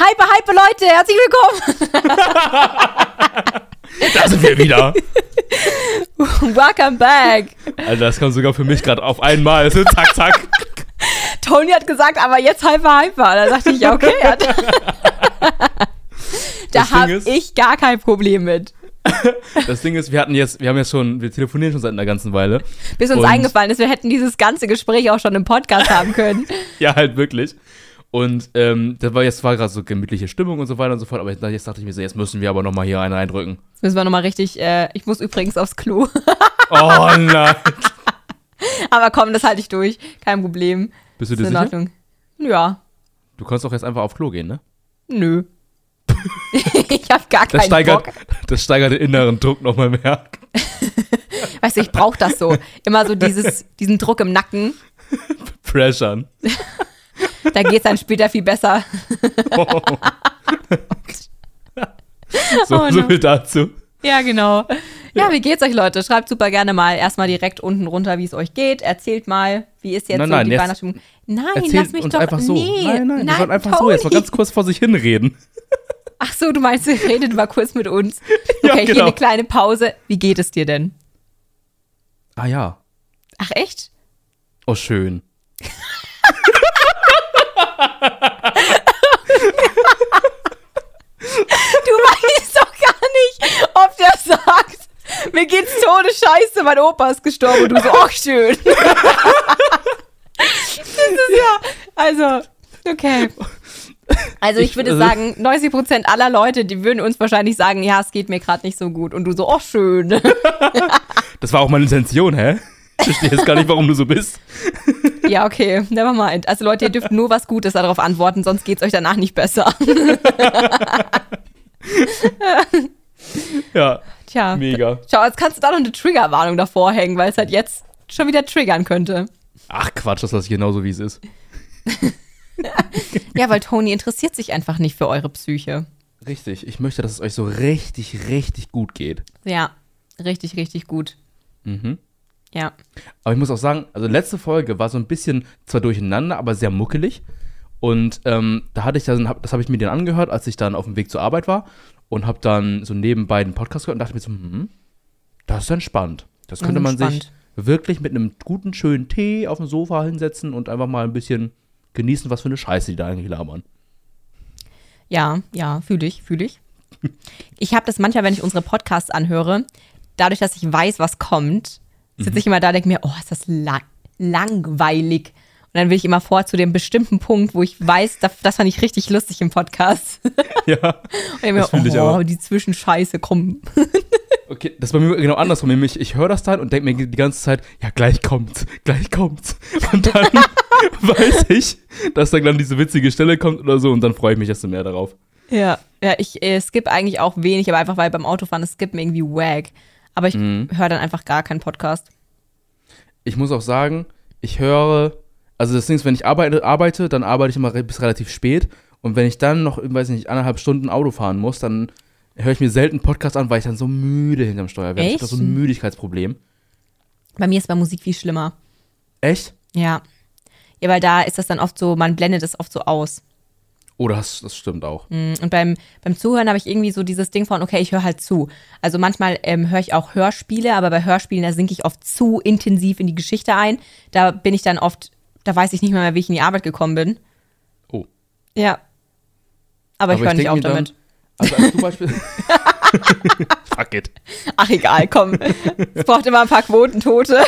Hype, hype, Leute, herzlich willkommen. Da sind wir wieder. Welcome back. Alter, das kam sogar für mich gerade auf einmal. So, zack, zack. Tony hat gesagt, aber jetzt hyper, hyper. Da dachte ich, ja, okay. da habe ich gar kein Problem mit. Das Ding ist, wir hatten jetzt, wir haben jetzt schon, wir telefonieren schon seit einer ganzen Weile. Bis uns eingefallen ist, wir hätten dieses ganze Gespräch auch schon im Podcast haben können. Ja, halt wirklich. Und ähm, das war jetzt war gerade so gemütliche Stimmung und so weiter und so fort. Aber jetzt, dachte ich mir so, jetzt müssen wir aber noch mal hier einen reindrücken. Jetzt müssen wir nochmal richtig, äh, ich muss übrigens aufs Klo. Oh nein. aber komm, das halte ich durch. Kein Problem. Bist du dir sicher? Ordnung. Ja. Du kannst doch jetzt einfach auf Klo gehen, ne? Nö. ich habe gar Das keinen steigert, Bock. das steigert den inneren Druck nochmal mehr. Weißt du, ich brauche das so. Immer so dieses, diesen Druck im Nacken. Pressure. Da geht's dann später viel besser. So, Oh so no. viel dazu. Ja, genau. Ja, wie geht's euch, Leute? Schreibt super gerne mal erstmal direkt unten runter, wie es euch geht. Erzählt mal, wie ist jetzt Nein, so nein, die jetzt Weihnachtsstimmung. Nein, lass mich doch. einfach so. Nee, nein, nein, wir sollen einfach Tony. so jetzt mal ganz kurz vor sich hinreden. Ach so, du meinst, redet mal kurz mit uns. Ja, Okay, hier genau. eine kleine Pause. Wie geht es dir denn? Ah ja. Ach, echt? Oh, schön. Du weißt doch gar nicht, ob der sagt, mir geht's todesscheiße, mein Opa ist gestorben und du so, ach schön. das ist ja, also, okay. Also ich Ich- würde also- sagen, 90% aller Leute, die würden uns wahrscheinlich sagen, ja, es geht mir gerade nicht so gut. Und du so, ach schön. Das war auch meine Intention, hä? Ich verstehe jetzt gar nicht, warum du so bist. ja, okay, never mind. Also Leute, ihr dürft nur was Gutes darauf antworten, sonst geht's euch danach nicht besser. Ja, Tja, mega. schau, jetzt kannst du da noch eine Triggerwarnung davor hängen, weil es halt jetzt schon wieder triggern könnte. Ach Quatsch, das lasse ich genauso, wie es ist. Ja, weil Tony interessiert sich einfach nicht für eure Psyche. Richtig, ich möchte, dass es euch so richtig, richtig gut geht. Ja, richtig, richtig gut. Mhm. Ja. Aber ich muss auch sagen, also letzte Folge war so ein bisschen zwar durcheinander, aber sehr muckelig. Und ähm, da hatte ich dann, das habe ich mir dann angehört, als ich dann auf dem Weg zur Arbeit war und habe dann so nebenbei den Podcast gehört und dachte mir so, hm, das ist entspannt. Das könnte man sich wirklich mit einem guten, schönen Tee auf dem Sofa hinsetzen und einfach mal ein bisschen genießen, was für eine Scheiße die da eigentlich labern. Ja, ja, fühle ich, fühle ich. Ich habe das manchmal, wenn ich unsere Podcasts anhöre, dadurch, dass ich weiß, was kommt, sitze ich immer da und denke mir, oh, ist das la langweilig. Und dann will ich immer vor zu dem bestimmten Punkt, wo ich weiß, das, das fand ich richtig lustig im Podcast. Und ja. ich mir, fühl ich oh, auch. die Zwischenscheiße, komm. Okay, das ist bei mir genau andersrum. Nämlich, ich höre das dann und denke mir die ganze Zeit, ja, gleich kommt's, gleich kommt's. Und dann weiß ich, dass dann, dann diese witzige Stelle kommt oder so und dann freue ich mich desto mehr darauf. Ja, ja, ich äh, skippe eigentlich auch wenig, aber einfach weil beim Autofahren das Skippen irgendwie wack. Aber ich Mhm. höre dann einfach gar keinen Podcast. Ich muss auch sagen, ich höre, also das Ding ist, wenn ich arbeite, arbeite dann arbeite ich immer bis relativ spät. Und wenn ich dann noch, weiß nicht, anderthalb Stunden Auto fahren muss, dann höre ich mir selten Podcast an, weil ich dann so müde hinterm Steuer werde. Ich habe Echt? so ein Müdigkeitsproblem. Bei mir ist bei Musik viel schlimmer. Echt? Ja. Ja, weil da ist das dann oft so, man blendet es oft so aus. Oh, das, das stimmt auch. Mm, Und beim, beim Zuhören habe ich irgendwie so dieses Ding von, okay, ich höre halt zu. Also manchmal ähm, höre ich auch Hörspiele, aber bei Hörspielen, da sinke ich oft zu intensiv in die Geschichte ein. Da bin ich dann oft, da weiß ich nicht mehr, wie ich in die Arbeit gekommen bin. Oh. Ja. Aber, ich höre nicht auf dann- damit. Also als du Beispiel. Fuck it. Ach egal, komm. Es braucht immer ein paar Quotentote.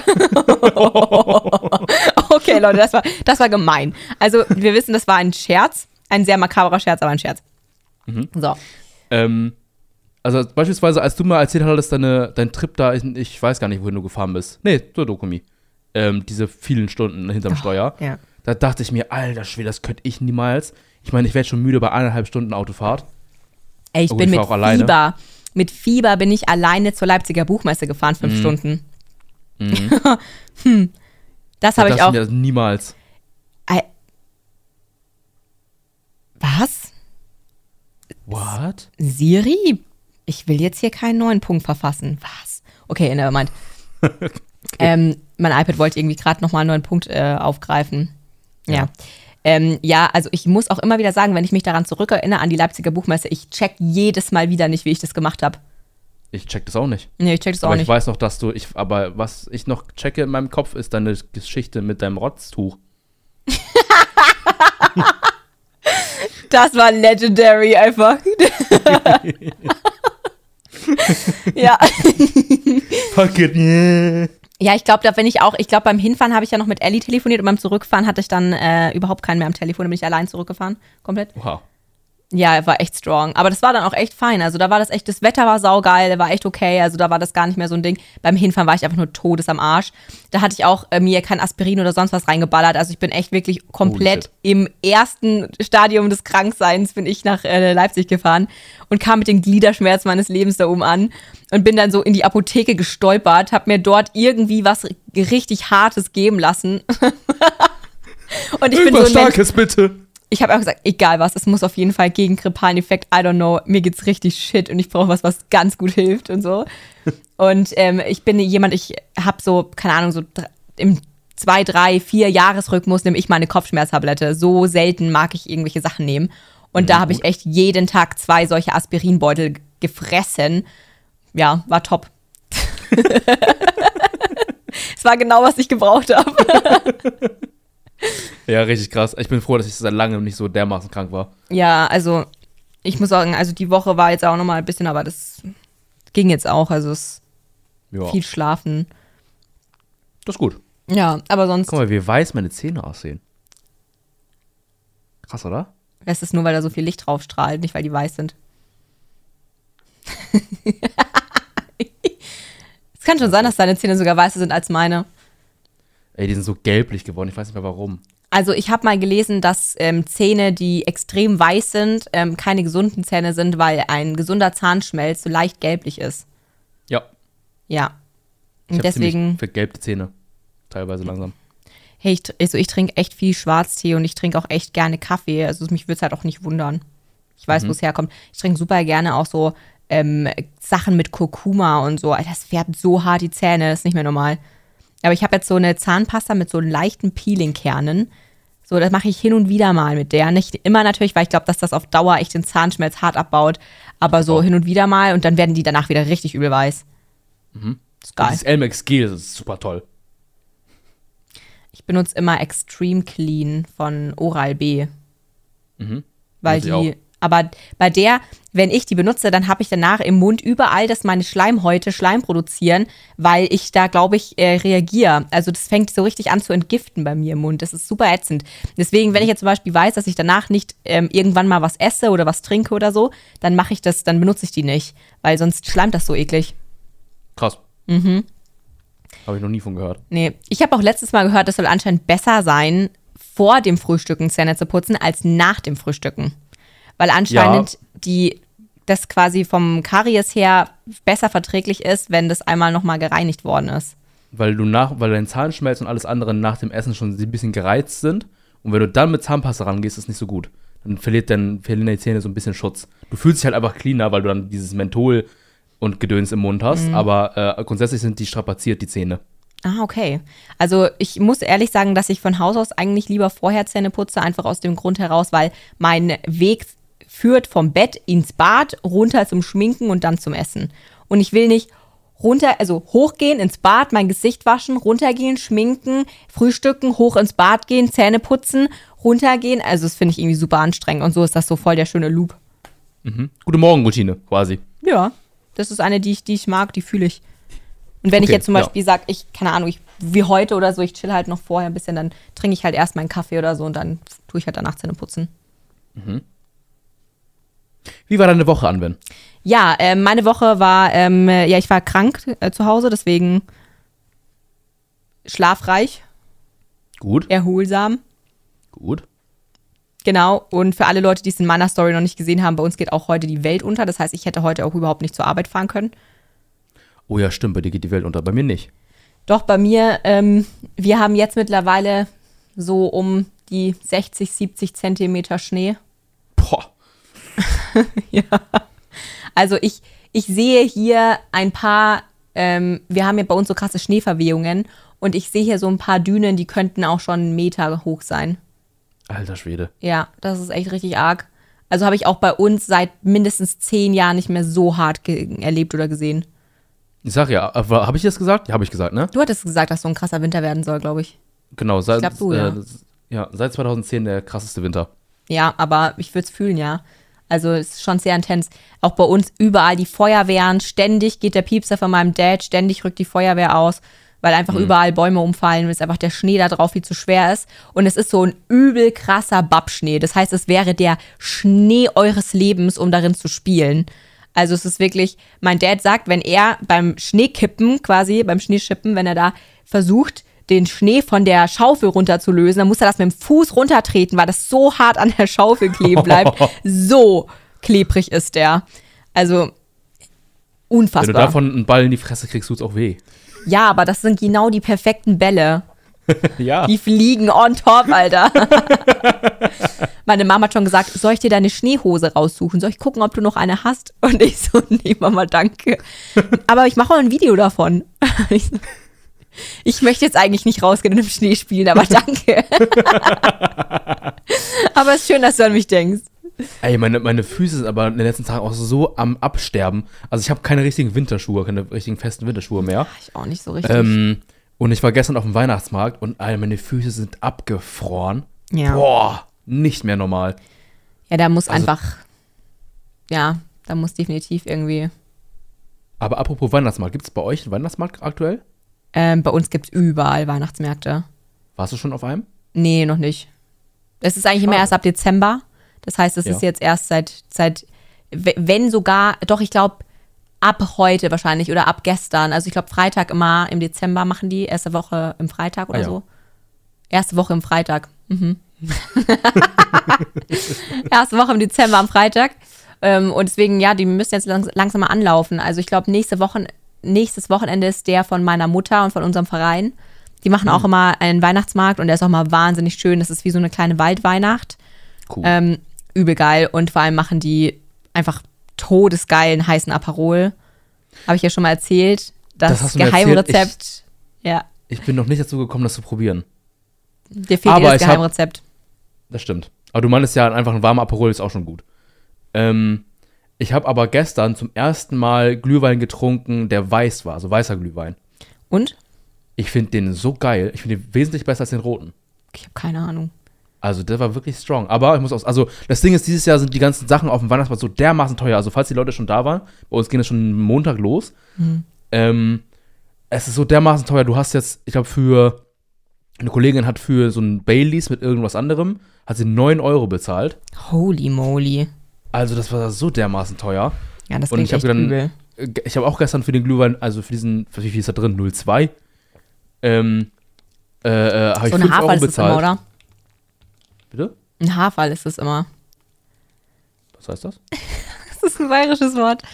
okay, Leute, das war, das war gemein. Also, wir wissen, das war ein Scherz. Ein sehr makaberer Scherz, aber ein Scherz. Mhm. So. Ähm, also beispielsweise, als du mal erzählt hattest, deine, dein Trip da, ich, ich weiß gar nicht, wohin du gefahren bist. Nee, zur Dokumi. Ähm, diese vielen Stunden hinterm Steuer. Ja. Da dachte ich mir, alter Schwede, das könnte ich niemals. Ich meine, ich werde schon müde bei eineinhalb Stunden Autofahrt. Ey, ich Oh, bin ich mit auch alleine. Fieber. Mit Fieber bin ich alleine zur Leipziger Buchmesse gefahren, fünf Mhm. Stunden. Mhm. hm. Das habe Da ich auch. mir, das niemals. Ey. Was? What? Siri? Ich will jetzt hier keinen neuen Punkt verfassen. Was? Okay, never mind. ähm, mein iPad wollte irgendwie gerade nochmal einen neuen Punkt äh, aufgreifen. Ja. Ähm, ja, also ich muss auch immer wieder sagen, wenn ich mich daran zurückerinnere, an die Leipziger Buchmesse, ich check jedes Mal wieder nicht, wie ich das gemacht habe. Ich check das auch nicht. Nee, ich check das auch aber nicht. ich weiß noch, dass du, ich, aber was ich noch checke in meinem Kopf, ist deine Geschichte mit deinem Rotztuch. Das war legendary einfach. ja. Fuck it, yeah. Ja, ich glaube, da bin ich auch, ich glaube, beim Hinfahren habe ich ja noch mit Ellie telefoniert und beim Zurückfahren hatte ich dann äh, überhaupt keinen mehr am Telefon, da bin ich allein zurückgefahren, komplett. Wow. Ja, er war echt strong. Aber das war dann auch echt fein. Also da war das echt, das Wetter war saugeil, war echt okay. Also da war das gar nicht mehr so ein Ding. Beim Hinfahren war ich einfach nur todes am Arsch. Da hatte ich auch äh, mir kein Aspirin oder sonst was reingeballert. Also ich bin echt wirklich komplett im ersten Stadium des Krankseins bin ich nach äh, Leipzig gefahren und kam mit den Gliederschmerzen meines Lebens da oben an und bin dann so in die Apotheke gestolpert, hab mir dort irgendwie was richtig Hartes geben lassen. und ich bin Irgendwas so ein Mensch, Starkes, bitte. Ich habe auch gesagt, egal was, es muss auf jeden Fall gegen grippalen Effekt, I don't know, mir geht's richtig shit und ich brauche was, was ganz gut hilft und so. Und ähm, ich bin jemand, ich habe so, keine Ahnung, so im zwei, drei, vier Jahresrhythmus nehme ich meine Kopfschmerztablette. So selten mag ich irgendwelche Sachen nehmen. Und da habe ich echt jeden Tag zwei solche Aspirinbeutel gefressen. Ja, war top. es war genau, was ich gebraucht habe. Ja, richtig krass. Ich bin froh, dass ich seit langem nicht so dermaßen krank war. Ja, also ich muss sagen, also die Woche war jetzt auch noch mal ein bisschen, aber das ging jetzt auch. Also es Ja, viel schlafen. das ist gut. Ja, aber sonst Guck mal, wie weiß meine Zähne aussehen. Krass, oder? ist es nur, weil da so viel Licht drauf strahlt, nicht weil die weiß sind. es kann schon sein, dass deine Zähne sogar weißer sind als meine. Ey, die sind so gelblich geworden. Ich weiß nicht mehr warum. Also ich habe mal gelesen, dass ähm, Zähne, die extrem weiß sind, ähm, keine gesunden Zähne sind, weil ein gesunder Zahnschmelz so leicht gelblich ist. Ja. Ja. Ich Und deswegen. vergelbte Zähne. Teilweise langsam. Hey, ich, also ich trinke echt viel Schwarztee und ich trinke auch echt gerne Kaffee. Also mich würde es halt auch nicht wundern. Ich weiß, wo es herkommt. Ich trinke super gerne auch so ähm, Sachen mit Kurkuma und so. Alter, Das färbt so hart die Zähne, das ist nicht mehr normal. Aber ich habe jetzt so eine Zahnpasta mit so leichten Peelingkernen. So, das mache ich hin und wieder mal mit der. Nicht immer natürlich, weil ich glaube, dass das auf Dauer echt den Zahnschmelz hart abbaut. Aber so hin und wieder mal und dann werden die danach wieder richtig übel weiß. Ist Und geil. Dieses Elmex Gel, das ist super toll. Ich benutze immer Extreme Clean von Oral B. Mhm. Weil die, aber bei der, wenn ich die benutze, dann habe ich danach im Mund überall, dass meine Schleimhäute Schleim produzieren, weil ich da, glaube ich, äh, reagiere. Also das fängt so richtig an zu entgiften bei mir im Mund. Das ist super ätzend. Deswegen, wenn ich jetzt zum Beispiel weiß, dass ich danach nicht ähm, irgendwann mal was esse oder was trinke oder so, dann mache ich das, dann benutze ich die nicht, weil sonst schleimt das so eklig. Krass. Mhm. Habe ich noch nie von gehört. Nee, ich habe auch letztes Mal gehört, das soll anscheinend besser sein, vor dem Frühstücken Zähne zu putzen, als nach dem Frühstücken. Weil anscheinend die, das quasi vom Karies her besser verträglich ist, wenn das einmal nochmal gereinigt worden ist. Weil du nach, weil dein Zahnschmelz und alles andere nach dem Essen schon ein bisschen gereizt sind. Und wenn du dann mit Zahnpasta rangehst, ist nicht so gut. Dann verliert dann, verlieren deine Zähne so ein bisschen Schutz. Du fühlst dich halt einfach cleaner, weil du dann dieses Menthol und Gedöns im Mund hast. Aber äh, grundsätzlich sind die strapaziert, die Zähne. Ah, okay. Also ich muss ehrlich sagen, dass ich von Haus aus eigentlich lieber vorher Zähne putze, einfach aus dem Grund heraus, weil mein Weg führt vom Bett ins Bad, runter zum Schminken und dann zum Essen. Und ich will nicht runter, also hochgehen, ins Bad, mein Gesicht waschen, runtergehen, schminken, frühstücken, hoch ins Bad gehen, Zähne putzen, runtergehen. Also das finde ich irgendwie super anstrengend und so ist das so voll der schöne Loop. Gute Morgenroutine, quasi. Ja, das ist eine, die ich, die ich mag, die fühle ich. Und wenn ich Okay, jetzt zum ja. Beispiel sage, ich, keine Ahnung, ich, wie heute oder so, ich chill halt noch vorher ein bisschen, dann trinke ich halt erst meinen Kaffee oder so und dann tue ich halt danach Zähne putzen. Wie war deine Woche, Anwen? Ja, äh, meine Woche war, ähm, äh, ja, ich war krank äh, zu Hause, deswegen schlafreich, Gut, erholsam. gut. Genau, und für alle Leute, die es in meiner Story noch nicht gesehen haben, bei uns geht auch heute die Welt unter. Das heißt, ich hätte heute auch überhaupt nicht zur Arbeit fahren können. Oh ja, stimmt, bei dir geht die Welt unter, bei mir nicht. Doch bei mir, ähm, wir haben jetzt mittlerweile so um die 60, 70 Zentimeter Schnee. Boah. Also ich, ich sehe hier ein paar, ähm, wir haben ja bei uns so krasse Schneeverwehungen und ich sehe hier so ein paar Dünen, die könnten auch schon einen Meter hoch sein. Alter Schwede. Ja, das ist echt richtig arg. Also habe ich auch bei uns seit mindestens zehn Jahren nicht mehr so hart erlebt oder gesehen. Ich sag ja, habe ich das gesagt? Ja, habe ich gesagt, ne? Du hattest gesagt, dass so ein krasser Winter werden soll, glaube ich. Genau, seit, glaub, du, äh, ja. ja, seit 2010 der krasseste Winter. Ja, aber ich würde es fühlen, ja. Also es ist schon sehr intens. Auch bei uns überall die Feuerwehren, ständig geht der Piepser von meinem Dad, ständig rückt die Feuerwehr aus, weil einfach überall Bäume umfallen und es einfach der Schnee da drauf viel zu schwer ist. Und es ist so ein übel krasser Babschnee. Das heißt, es wäre der Schnee eures Lebens, um darin zu spielen. Also es ist wirklich, mein Dad sagt, wenn er beim Schneekippen quasi, beim Schneeschippen, wenn er da versucht, den Schnee von der Schaufel runterzulösen, dann muss er das mit dem Fuß runtertreten, weil das so hart an der Schaufel kleben bleibt. so klebrig ist der. Also Wenn du unfassbar. davon einen Ball in die Fresse kriegst, tut's auch weh. ja, aber das sind genau die perfekten Bälle. Ja. Die fliegen on top, Alter. Meine Mama hat schon gesagt, soll ich dir deine Schneehose raussuchen? Soll ich gucken, ob du noch eine hast? Und ich so, nee, Mama, danke. Aber ich mache mal ein Video davon. Ich, möchte jetzt eigentlich nicht rausgehen und im Schnee spielen, aber danke. aber es ist schön, dass du an mich denkst. Ey, meine, meine Füße sind aber in den letzten Tagen auch so am Absterben. Also ich habe keine richtigen Winterschuhe, keine richtigen festen Winterschuhe mehr. Ich auch nicht so richtig. Ähm, und ich war gestern auf dem Weihnachtsmarkt und all meine Füße sind abgefroren. ja. Boah, nicht mehr normal. ja, da muss also- einfach, ja, da muss definitiv irgendwie, Aber apropos Weihnachtsmarkt, gibt es bei euch einen Weihnachtsmarkt aktuell? Ähm, bei uns gibt es überall Weihnachtsmärkte. Warst du schon auf einem? Nee, noch nicht. Es ist eigentlich immer Schade. erst ab Dezember. Das heißt, es Ja. ist jetzt erst seit, seit, wenn sogar, doch, ich glaube, ab heute wahrscheinlich oder ab gestern. Also ich glaube, Freitag immer im Dezember machen die, erste Woche im Freitag oder Ah, ja. so. Erste Woche im Freitag. Mhm. erste Woche im Dezember am Freitag. Ähm, und deswegen, ja, die müssen jetzt langs langsam mal anlaufen. Also ich glaube, nächste Woche, nächstes Wochenende ist der von meiner Mutter und von unserem Verein. Die machen Mhm. auch immer einen Weihnachtsmarkt und der ist auch mal wahnsinnig schön. Das ist wie so eine kleine Waldweihnacht. Cool. Ähm, übel geil. Und vor allem machen die einfach todesgeilen heißen Aperol. Habe ich ja schon mal erzählt. Das, Das Geheimrezept. ja, ich bin noch nicht dazu gekommen, das zu probieren. dir fehlt Aber dir das ich hab- Geheimrezept. Das stimmt. Aber du meinst ja, einfach ein warmer Aperol ist auch schon gut. Ähm, ich habe aber gestern zum ersten Mal Glühwein getrunken, der weiß war, also weißer Glühwein. Und? Ich finde den so geil. Ich finde den wesentlich besser als den roten. Ich habe keine Ahnung. Also der war wirklich strong. Aber ich muss auch, also das Ding ist, dieses Jahr sind die ganzen Sachen auf dem Weihnachtsmarkt so dermaßen teuer. Also falls die Leute schon da waren, bei uns ging das schon Montag los. Ähm, es ist so dermaßen teuer. Du hast jetzt, ich glaube, für eine Kollegin hat für so ein Baileys mit irgendwas anderem, hat sie 9 Euro bezahlt. Holy moly. Also das war so dermaßen teuer. Ja, das Und ich habe echt dann, übel. äh, ich habe auch gestern für den Glühwein, also für diesen, für wie viel ist da drin? 0,2. Ähm, äh, äh, habe ich So 5 ein Euro Haferl ist es bezahlt. immer, oder? Bitte? Ein Haferl ist es immer. Was heißt das? Das ist ein bayerisches Wort.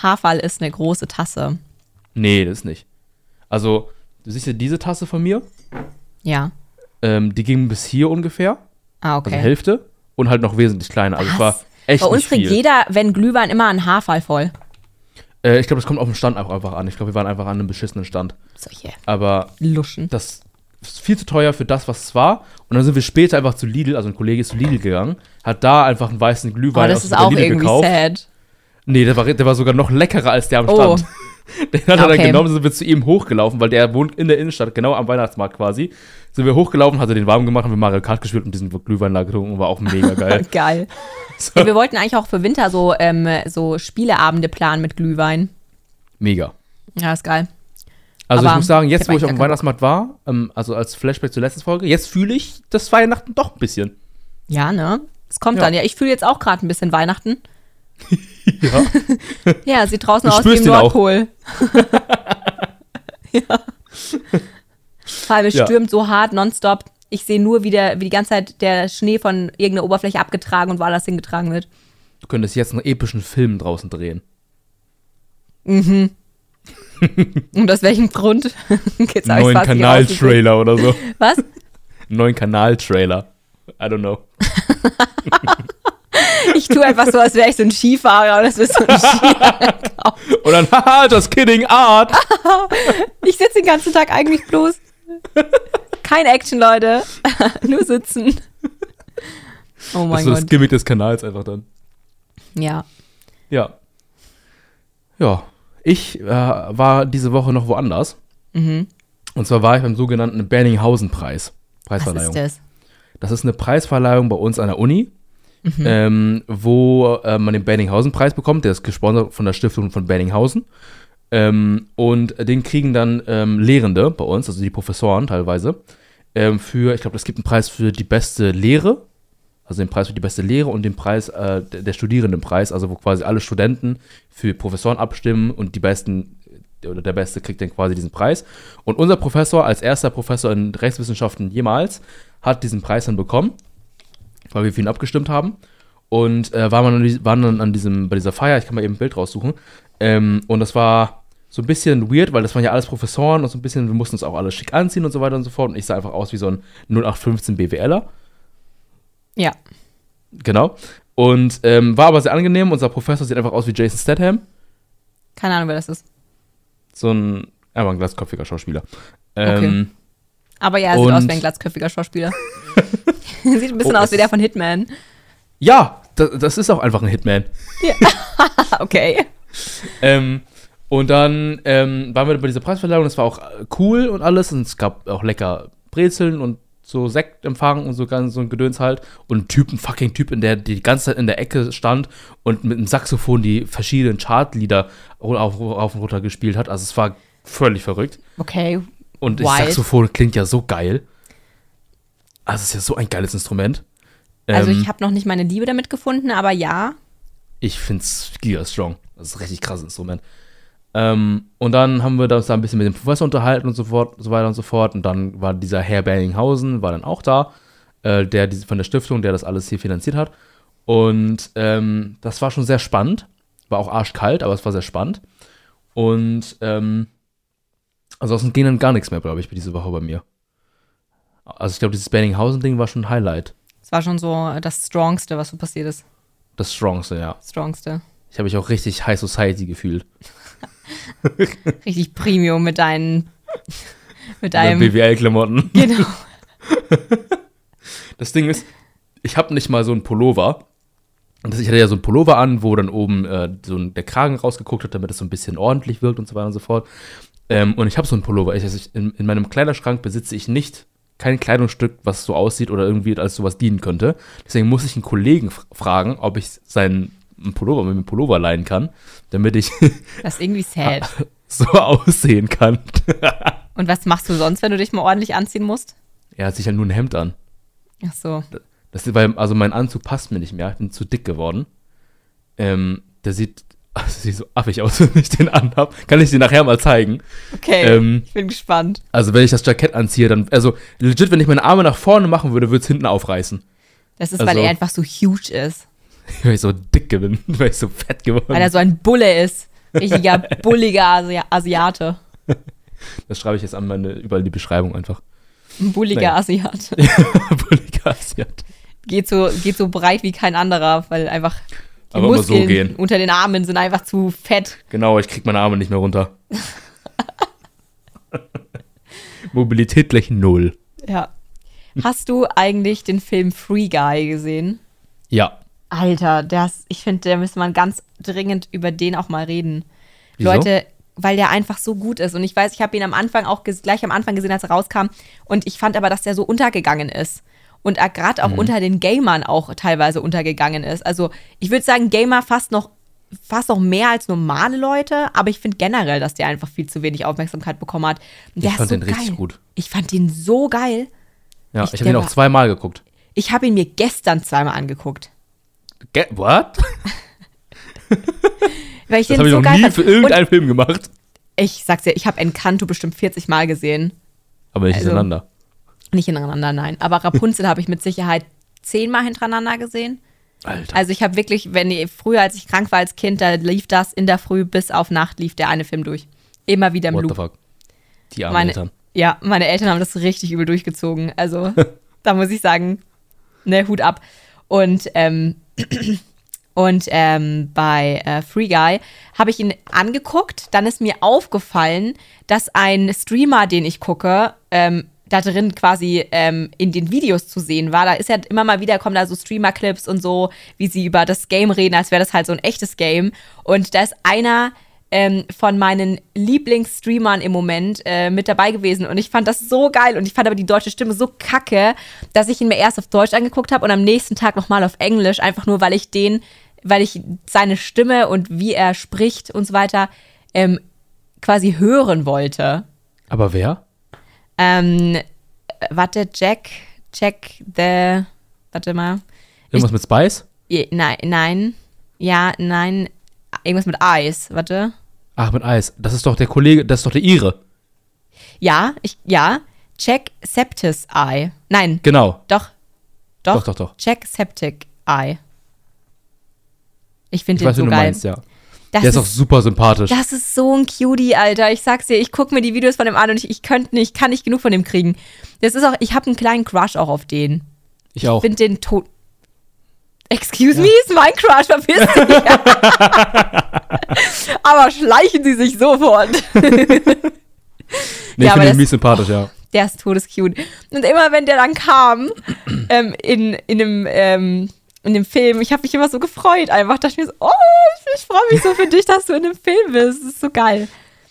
Haferl ist eine große Tasse. Nee, das nicht. Also, du siehst ja diese Tasse von mir, Ja. ähm, die ging bis hier ungefähr, Ah, also okay. Hälfte und halt noch wesentlich kleiner. Also es war Was? Echt Bei uns trinkt jeder, wenn Glühwein, immer einen Haferl voll. Äh, ich glaube, das kommt auf den Stand auch einfach an. Ich glaube, wir waren einfach an einem beschissenen Stand. Solche Aber Luschen. das ist viel zu teuer für das, was es war. Und dann sind wir später einfach zu Lidl, also ein Kollege ist zu Lidl gegangen, hat da einfach einen weißen Glühwein Aber das aus ist auch Lidl irgendwie gekauft. sad. Nee, der war, der war sogar noch leckerer als der am Oh. Stand. Den hat er dann Okay. genommen, sind wir zu ihm hochgelaufen, weil der wohnt in der Innenstadt, genau am Weihnachtsmarkt quasi. Sind wir hochgelaufen, hat er den warm gemacht, haben wir Mario Kart gespielt und diesen Glühwein da getrunken, war auch mega geil. Geil. Ja, wir wollten eigentlich auch für Winter so, ähm, so Spieleabende planen mit Glühwein. mega. Ja, ist geil. Also ich Aber muss sagen, ich jetzt hab wo ich auf dem Weihnachtsmarkt war, ähm, also als Flashback zur letzten Folge, jetzt fühle ich das Weihnachten doch ein bisschen. Ja, ne? Es kommt Ja. dann. Ja, ich fühle jetzt auch gerade ein bisschen Weihnachten. Ja. Ja, sieht draußen Du aus wie im. Nordpol. ja. Vor allem, es Ja. stürmt so hart nonstop. Ich sehe nur, wie, der, wie die ganze Zeit der Schnee von irgendeiner Oberfläche abgetragen und woanders hingetragen wird. Du könntest jetzt einen epischen Film draußen drehen. Und aus welchem Grund? Ich's neuen. Kanal-Trailer oder so. Was? Neuen Kanal-Trailer. I don't know. Ich tue einfach so, als wäre ich so ein Skifahrer und das ist so ein. Und dann, haha, just kidding, Art. Ich sitze den ganzen Tag eigentlich bloß. Kein Action, Leute. Nur sitzen. Oh das ist mein so das Gott. Gimmick des Kanals einfach dann. Ja. Ja. Ja. Ich äh, war diese Woche noch woanders. Mhm. Und zwar war ich beim sogenannten Berninghausen-Preis. Was Preisverleihung. ist das? Das ist eine Preisverleihung bei uns an der Uni, Mhm. ähm, wo äh, man den Berninghausen-Preis bekommt. Der ist gesponsert von der Stiftung von Berninghausen. Ähm, und den kriegen dann ähm, Lehrende bei uns, also die Professoren teilweise, ähm, für, ich glaube, es gibt einen Preis für die beste Lehre, also den Preis für die beste Lehre und den Preis, äh, der, Studierendenpreis, also wo quasi alle Studenten für Professoren abstimmen und die besten oder der Beste kriegt dann quasi diesen Preis. Und unser Professor, als erster Professor in Rechtswissenschaften jemals, hat diesen Preis dann bekommen, weil wir für ihn abgestimmt haben. Und äh, waren, dann, waren dann an diesem, bei dieser Feier, ich kann mal eben ein Bild raussuchen. Ähm, und das war so ein bisschen weird, weil das waren ja alles Professoren und so ein bisschen, wir mussten uns auch alle schick anziehen und so weiter und so fort. Und ich sah einfach aus wie so ein 0815 BWLer. Ja. Genau. Und ähm, war aber sehr angenehm. Unser Professor sieht einfach aus wie Jason Statham. Keine Ahnung, wer das ist. So ein, einfach ein glatzköpfiger Schauspieler. Ähm, Aber ja, er sieht aus wie ein glatzköpfiger Schauspieler. sieht ein bisschen Oh, aus wie der von Hitman. Ja, das, das ist auch einfach ein Hitman. Ah, okay. Ähm, und dann ähm, waren wir bei dieser Preisverleihung, das war auch äh, cool und alles. Und es gab auch lecker Brezeln und so Sektempfang und so ganz so ein Gedöns halt. Und ein Typ, ein fucking Typ, in der die ganze Zeit in der Ecke stand und mit einem Saxophon die verschiedenen Chartlieder auf, auf und runter gespielt hat. Also es war völlig verrückt. Okay. Und das. Saxophon klingt ja so geil. Also es ist ja so ein geiles Instrument. Also Ähm, ich habe noch nicht meine Liebe damit gefunden, aber ja. Ich finde es giga strong. Das ist ein richtig krasses Instrument. Ähm, und dann haben wir uns da ein bisschen mit dem Professor unterhalten und so fort, so weiter und so fort. Und dann war dieser Herr Berninghausen, war dann auch da, äh, der von der Stiftung, der das alles hier finanziert hat. Und ähm, das war schon sehr spannend. War auch arschkalt, aber es war sehr spannend. Und ähm, ansonsten ging dann gar nichts mehr, glaube ich, diese Woche bei mir. Also ich glaube, dieses Berninghausen-Ding war schon ein Highlight. Es war schon so das Strongste, was so passiert ist. Das Strongste, ja. Strongste. Ich habe mich auch richtig High Society gefühlt. Richtig Premium mit deinen. Mit deinem. BWL-Klamotten. Genau. Das Ding ist, ich habe nicht mal so einen Pullover. Ich hatte ja so einen Pullover an, wo dann oben äh, so ein, der Kragen rausgeguckt hat, damit es so ein bisschen ordentlich wirkt und so weiter und so fort. Ähm, und ich habe so einen Pullover. Ich, also ich, in, in meinem Kleiderschrank besitze ich nicht kein Kleidungsstück, was so aussieht oder irgendwie als sowas dienen könnte. Deswegen muss ich einen Kollegen fragen, ob ich seinen einen Pullover mit einem Pullover leihen kann, damit ich Das ist irgendwie sad. so aussehen kann. Und was machst du sonst, wenn du dich mal ordentlich anziehen musst? er hat sich halt nur ein Hemd an. Ach so. Das ist, weil, also mein Anzug passt mir nicht mehr. Ich bin zu dick geworden. Ähm, der sieht, also sieht so affig aus, wenn ich den anhab. Kann ich dir nachher mal zeigen. Okay. Ähm, ich bin gespannt. Also wenn ich das Jackett anziehe, dann, also legit, wenn ich meine Arme nach vorne machen würde, würde es hinten aufreißen. Das ist, weil also- er einfach so huge ist. Weil ich so dick bin, weil ich so fett geworden Weil er so ein Bulle ist. Richtiger, bulliger Asi Asiate. Das schreibe ich jetzt an meine, überall die Beschreibung einfach. Ein bulliger Naja. Asiate. Bulliger Asiat. Geht so, geht so breit wie kein anderer, weil einfach die Aber immer so Muskeln gehen. unter den Armen sind einfach zu fett. Genau, ich krieg meine Arme nicht mehr runter. Mobilität gleich null. Ja. Hast du eigentlich den Film Free Guy gesehen? Ja. Alter, das, ich finde, da müsste man ganz dringend über den auch mal reden. Wieso? Leute, weil der einfach so gut ist. Und ich weiß, ich habe ihn am Anfang auch gleich am Anfang gesehen, als er rauskam. Und ich fand aber, dass der so untergegangen ist. Und gerade Mhm. auch unter den Gamern auch teilweise untergegangen ist. Also ich würde sagen, Gamer fast noch, fast noch mehr als normale Leute. Aber ich finde generell, dass der einfach viel zu wenig Aufmerksamkeit bekommen hat. Ich fand ist so den richtig geil. gut. Ich fand den so geil. Ja, Ich- ich, habe ihn auch zweimal geguckt. Ich habe ihn mir gestern zweimal angeguckt. Ge what? Weil ich Das habe ich so noch geil nie fand. für irgendeinen Film gemacht. Ich sag's dir, ich habe Encanto bestimmt 40 Mal gesehen. Aber nicht Also- hintereinander. Nicht hintereinander, nein. Aber Rapunzel habe ich mit Sicherheit zehnmal hintereinander gesehen. Alter. Also ich habe wirklich, wenn ich, früher, als ich krank war als Kind, da lief das in der Früh bis auf Nacht lief der eine Film durch. Immer wieder im What the Loop. fuck? Die armen Meine, Eltern. ja, meine Eltern haben das richtig übel durchgezogen. Also da muss ich sagen, ne, Hut ab. Und ähm, und ähm, bei äh, Free Guy habe ich ihn angeguckt. Dann ist mir aufgefallen, dass ein Streamer, den ich gucke, ähm, da drin quasi ähm, in den Videos zu sehen war. Da ist ja immer mal wieder, kommen da so Streamer-Clips und so, wie sie über das Game reden, als wäre das halt so ein echtes Game. Und da ist einer ähm, von meinen Lieblingsstreamern im Moment äh, mit dabei gewesen und ich fand das so geil und ich fand aber die deutsche Stimme so kacke, dass ich ihn mir erst auf Deutsch angeguckt habe und am nächsten Tag nochmal auf Englisch, einfach nur, weil ich den, weil ich seine Stimme und wie er spricht und so weiter ähm, quasi hören wollte. Aber wer? Ähm, warte, Jack, Jack the, warte mal. Irgendwas mit Spice? Je- Nein, nein, ja, nein, irgendwas mit Eis, warte. Ach, mit Eis. Das ist doch der Kollege, das ist doch der Ire. Ja, ich, ja, Check Septis Eye. Nein, Genau. doch, doch, Doch, doch, doch. Check Septic Eye. Ich finde den weiß, so du geil. meinst, ja. Das, Der ist auch ist, super sympathisch. das ist so ein Cutie, Alter. Ich sag's dir, ich gucke mir die Videos von dem an und ich, ich könnte nicht, kann nicht genug von dem kriegen. Das ist auch, ich habe einen kleinen Crush auch auf den. Ich auch. Ich finde den tot. Excuse me, ist mein Crush, verpiss dich. aber schleichen sie sich sofort. Nee, Ja, ich finde ihn mies sympathisch, ja. Der ist todescute. Und immer wenn der dann kam, ähm, in, in dem, ähm, in dem Film, ich habe mich immer so gefreut. Einfach dachte ich mir so, oh, ich, ich freue mich so für dich, dass du in dem Film bist. Das ist so geil.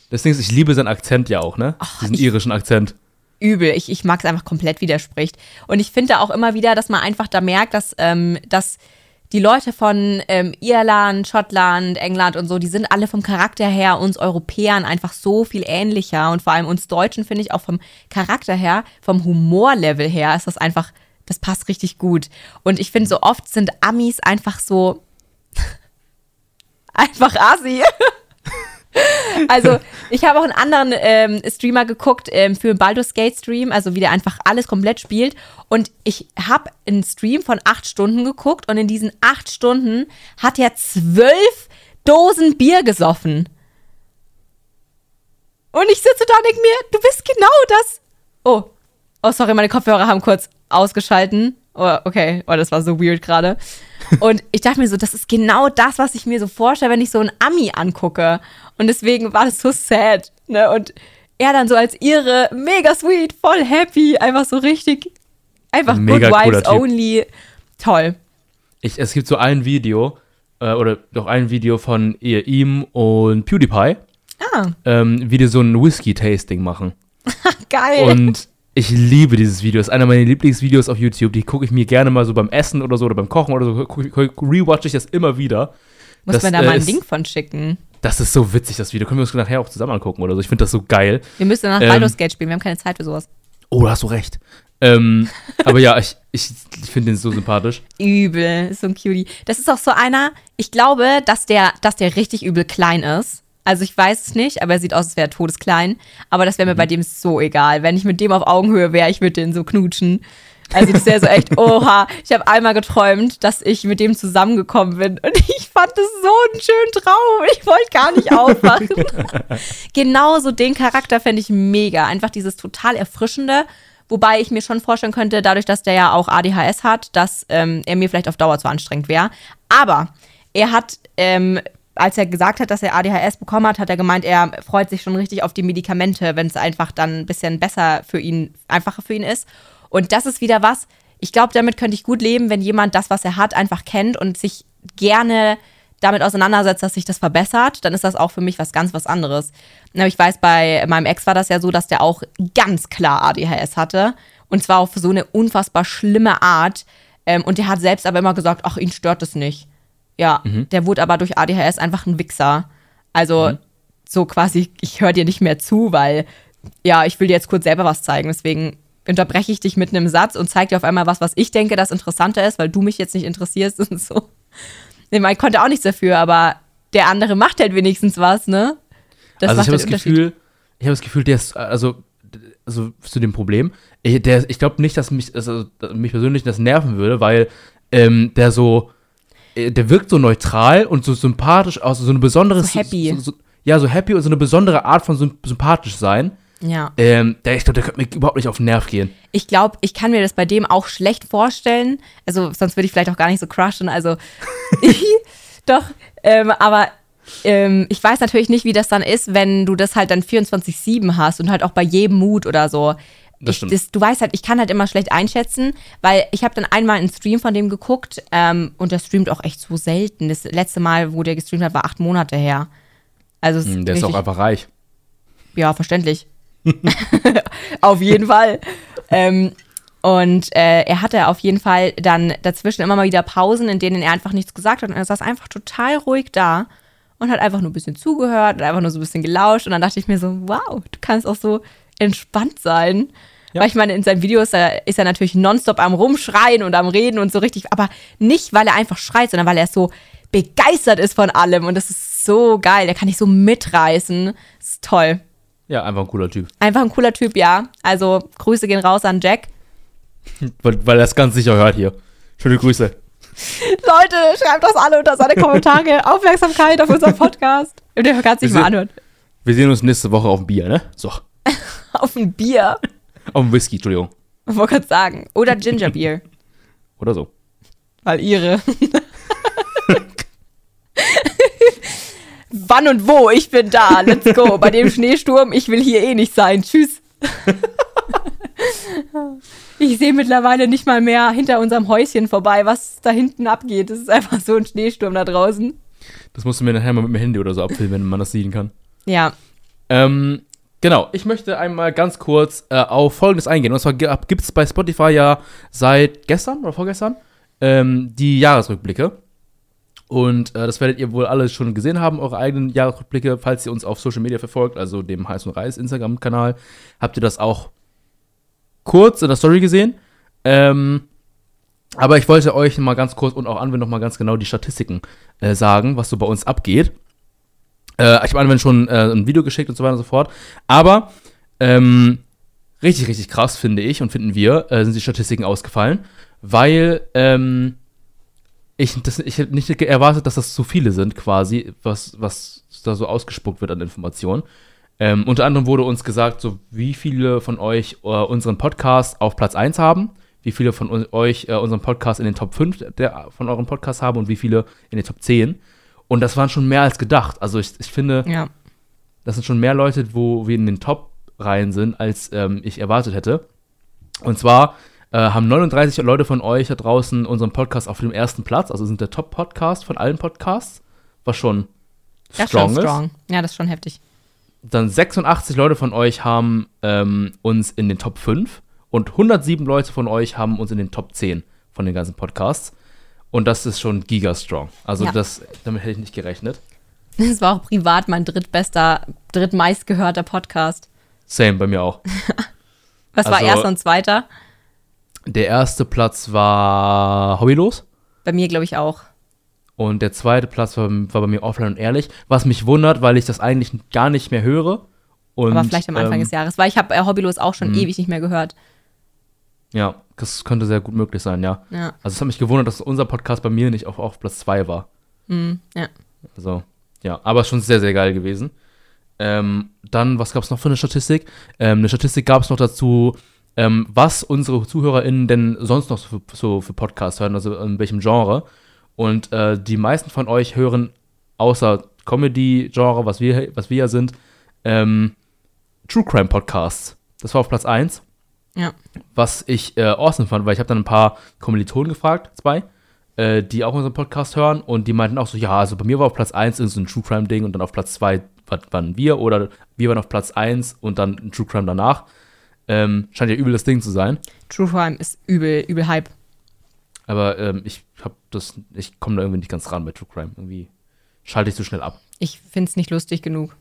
Ist, ich liebe seinen Akzent ja auch, ne? Diesen ich- irischen Akzent. Übel. Ich, ich mag es einfach komplett widerspricht. Und ich finde auch immer wieder, dass man einfach da merkt, dass, ähm, dass die Leute von ähm, Irland, Schottland, England und so, die sind alle vom Charakter her uns Europäern einfach so viel ähnlicher. Und vor allem uns Deutschen finde ich auch vom Charakter her, vom Humorlevel her, ist das einfach, das passt richtig gut. Und ich finde, so oft sind Amis einfach so einfach assi. Also, ich habe auch einen anderen ähm, Streamer geguckt ähm, für Baldur's Gate Stream, also wie der einfach alles komplett spielt. Und ich habe einen Stream von acht Stunden geguckt und in diesen acht Stunden hat er zwölf Dosen Bier gesoffen. Und ich sitze da und denke mir, du bist genau das. Oh, oh, sorry, meine Kopfhörer haben kurz ausgeschalten. Oh, okay, oh, das war so weird gerade. Und ich dachte mir so, das ist genau das, was ich mir so vorstelle, wenn ich so einen Ami angucke. Und deswegen war das so sad. Ne? Und er dann so als ihre mega sweet, voll happy, einfach so richtig, einfach Mega good vibes Typ. only. Toll. Ich, es gibt so ein Video, äh, oder doch ein Video von ihr, ihm und PewDiePie, Ah, ähm, wie die so ein Whisky-Tasting machen. geil. Und ich liebe dieses Video. Das ist einer meiner Lieblingsvideos auf YouTube. Die gucke ich mir gerne mal so beim Essen oder so oder beim Kochen oder so. Rewatche ich das immer wieder. Muss das, man da äh, mal ein ist- Ding von schicken. Das ist so witzig, das Video. Können wir uns nachher auch zusammen angucken oder so. Ich finde das so geil. Wir müssen nach Ähm, Baldur's spielen, wir haben keine Zeit für sowas. Oh, da hast du recht. Ähm, aber ja, ich, ich, ich finde den so sympathisch. Übel, ist so ein Cutie. Das ist auch so einer, ich glaube, dass der, dass der richtig übel klein ist. Also ich weiß es nicht, aber er sieht aus, als wäre er todesklein. Aber das wäre mir bei dem so egal. Wenn ich mit dem auf Augenhöhe wäre, ich würde den so knutschen. Also das wäre so echt, oha. Ich habe einmal geträumt, dass ich mit dem zusammengekommen bin. Und ich fand das so einen schönen Traum. Ich wollte gar nicht aufwachen. Genauso den Charakter fände ich mega. Einfach dieses total Erfrischende. Wobei ich mir schon vorstellen könnte, dadurch, dass der ja auch ADHS hat, dass ähm, er mir vielleicht auf Dauer zu anstrengend wäre. Aber er hat, ähm, als er gesagt hat, dass er ADHS bekommen hat, hat er gemeint, er freut sich schon richtig auf die Medikamente, wenn es einfach dann ein bisschen besser für ihn, einfacher für ihn ist. Und das ist wieder was, ich glaube, damit könnte ich gut leben, wenn jemand das, was er hat, einfach kennt und sich gerne damit auseinandersetzt, dass sich das verbessert, dann ist das auch für mich was ganz was anderes. Ich weiß, bei meinem Ex war das ja so, dass der auch ganz klar ADHS hatte. Und zwar auf so eine unfassbar schlimme Art. Ähm, und der hat selbst aber immer gesagt, ach, ihn stört das nicht. Ja, der wurde aber durch ADHS einfach ein Wichser. Also so quasi, ich höre dir nicht mehr zu, weil ja, ich will dir jetzt kurz selber was zeigen. Deswegen unterbreche ich dich mit einem Satz und zeige dir auf einmal was, was ich denke, das interessanter ist, weil du mich jetzt nicht interessierst und so. Nee, man konnte auch nichts dafür, aber der andere macht halt wenigstens was, ne? Das also ich macht habe den das. Gefühl, ich habe das Gefühl, der ist, also, also zu dem Problem, ich, der, ich glaube nicht, dass mich, also, mich persönlich das nerven würde, weil ähm, der so, der wirkt so neutral und so sympathisch aus, so eine besondere, So happy. So, so, ja, so happy und so eine besondere Art von symp- sympathisch sein. Ja. Ähm, der, ich glaube, der könnte mir überhaupt nicht auf den Nerv gehen. Ich glaube, ich kann mir das bei dem auch schlecht vorstellen. Also, sonst würde ich vielleicht auch gar nicht so crushen. Also, doch. Ähm, aber ähm, ich weiß natürlich nicht, wie das dann ist, wenn du das halt dann 24-7 hast und halt auch bei jedem Mut oder so. Das ich, stimmt. das, du weißt halt, ich kann halt immer schlecht einschätzen, weil ich habe dann einmal einen Stream von dem geguckt ähm, und der streamt auch echt so selten. Das letzte Mal, wo der gestreamt hat, war acht Monate her. Also Hm, Der ist auch einfach reich. ja, verständlich. auf jeden Fall. Ähm, und äh, er hatte auf jeden Fall dann dazwischen immer mal wieder Pausen, in denen er einfach nichts gesagt hat. Und er saß einfach total ruhig da und hat einfach nur ein bisschen zugehört und einfach nur so ein bisschen gelauscht. Und dann dachte ich mir so, wow, du kannst auch so entspannt sein. Ja. Weil ich meine, in seinen Videos da ist er natürlich nonstop am Rumschreien und am Reden und so richtig, aber nicht, weil er einfach schreit, sondern weil er so begeistert ist von allem. Und das ist so geil. Der kann dich so mitreißen. Das ist toll. Ja, einfach ein cooler Typ. Einfach ein cooler Typ, ja. Also Grüße gehen raus an Jack. Weil, weil er es ganz sicher hört hier. Schöne Grüße. Leute, schreibt das alle unter seine Kommentare. Aufmerksamkeit auf unserem Podcast. Und der kann es Wir mal anhören. Wir sehen uns nächste Woche auf dem Bier, ne? So. Auf ein Bier. Auf dem Whisky, Entschuldigung. Ich wollte gerade sagen. Oder Gingerbeer. Oder so. Weil ihre. Wann und wo? Ich bin da. Let's go. Bei dem Schneesturm, ich will hier eh nicht sein. Tschüss. Ich sehe mittlerweile nicht mal mehr hinter unserem Häuschen vorbei, was da hinten abgeht. Es ist einfach so ein Schneesturm da draußen. Das musst du mir nachher mal mit dem Handy oder so abfilmen, wenn man das sehen kann. Ja, Ähm, genau, ich möchte einmal ganz kurz äh, auf Folgendes eingehen. Und zwar gibt es bei Spotify ja seit gestern oder vorgestern ähm, die Jahresrückblicke. Und äh, das werdet ihr wohl alle schon gesehen haben, eure eigenen Jahresrückblicke. Falls ihr uns auf Social Media verfolgt, also dem Heiß und Reis Instagram-Kanal, habt ihr das auch kurz in der Story gesehen. Ähm, aber ich wollte euch mal ganz kurz und auch Anwend noch mal ganz genau die Statistiken äh, sagen, was so bei uns abgeht. Äh, ich habe Anwend schon äh, ein Video geschickt und so weiter und so fort. Aber ähm, richtig, richtig krass finde ich und finden wir, äh, sind die Statistiken ausgefallen, weil ähm, ich, ich hätte nicht erwartet, dass das so viele sind quasi, was, was da so ausgespuckt wird an Informationen. Ähm, unter anderem wurde uns gesagt, so wie viele von euch äh, unseren Podcast auf Platz 1 haben, wie viele von euch äh, unseren Podcast in den Top 5 der, von euren Podcasts haben und wie viele in den Top 10. Und das waren schon mehr als gedacht. Also ich, ich finde, ja. das sind schon mehr Leute, wo wir in den Top-Reihen sind, als ähm, ich erwartet hätte. Und zwar äh, haben 39 Leute von euch da draußen unseren Podcast auf dem ersten Platz, also sind der Top-Podcast von allen Podcasts, was schon Das ist strong schon ist. strong. Ja, das ist schon heftig. Dann 86 Leute von euch haben ähm, uns in den Top 5 und 107 Leute von euch haben uns in den Top 10 von den ganzen Podcasts. Und das ist schon giga-strong. Also Ja. das, damit hätte ich nicht gerechnet. Das war auch privat mein drittbester, drittmeistgehörter Podcast. Same bei mir auch. Was war Also- erster und zweiter? Der erste Platz war Hobbylos. Bei mir, glaube ich, auch. Und der zweite Platz war, war bei mir offline und ehrlich, was mich wundert, weil ich das eigentlich gar nicht mehr höre. Und, Aber vielleicht am Anfang ähm, des Jahres. Weil ich habe äh, Hobbylos auch schon ewig nicht mehr gehört. Ja, das könnte sehr gut möglich sein, ja. Ja. Also es hat mich gewundert, dass unser Podcast bei mir nicht auf, auf Platz 2 war. Mhm. ja. Also, ja, aber schon sehr, sehr geil gewesen. Ähm, dann, was gab es noch für eine Statistik? Ähm, eine Statistik gab es noch dazu, ähm, was unsere ZuhörerInnen denn sonst noch so für, so für Podcasts hören, also in welchem Genre. Und äh, die meisten von euch hören außer Comedy-Genre, was wir, was wir ja sind, ähm, True Crime Podcasts. Das war auf Platz 1 Ja. was ich äh, awesome fand, weil ich habe dann ein paar Kommilitonen gefragt, zwei, äh, die auch unseren Podcast hören und die meinten auch so, ja, also bei mir war auf Platz 1 so ein True Crime Ding und dann auf Platz 2 waren wir oder wir waren auf Platz 1 und dann ein True Crime danach. Ähm, scheint ja übel das Ding zu sein, True Crime ist übel, übel Hype. aber ähm, ich habe das, ich komme da irgendwie nicht ganz ran bei True Crime. Irgendwie schalte ich zu schnell ab. Ich finde es nicht lustig genug.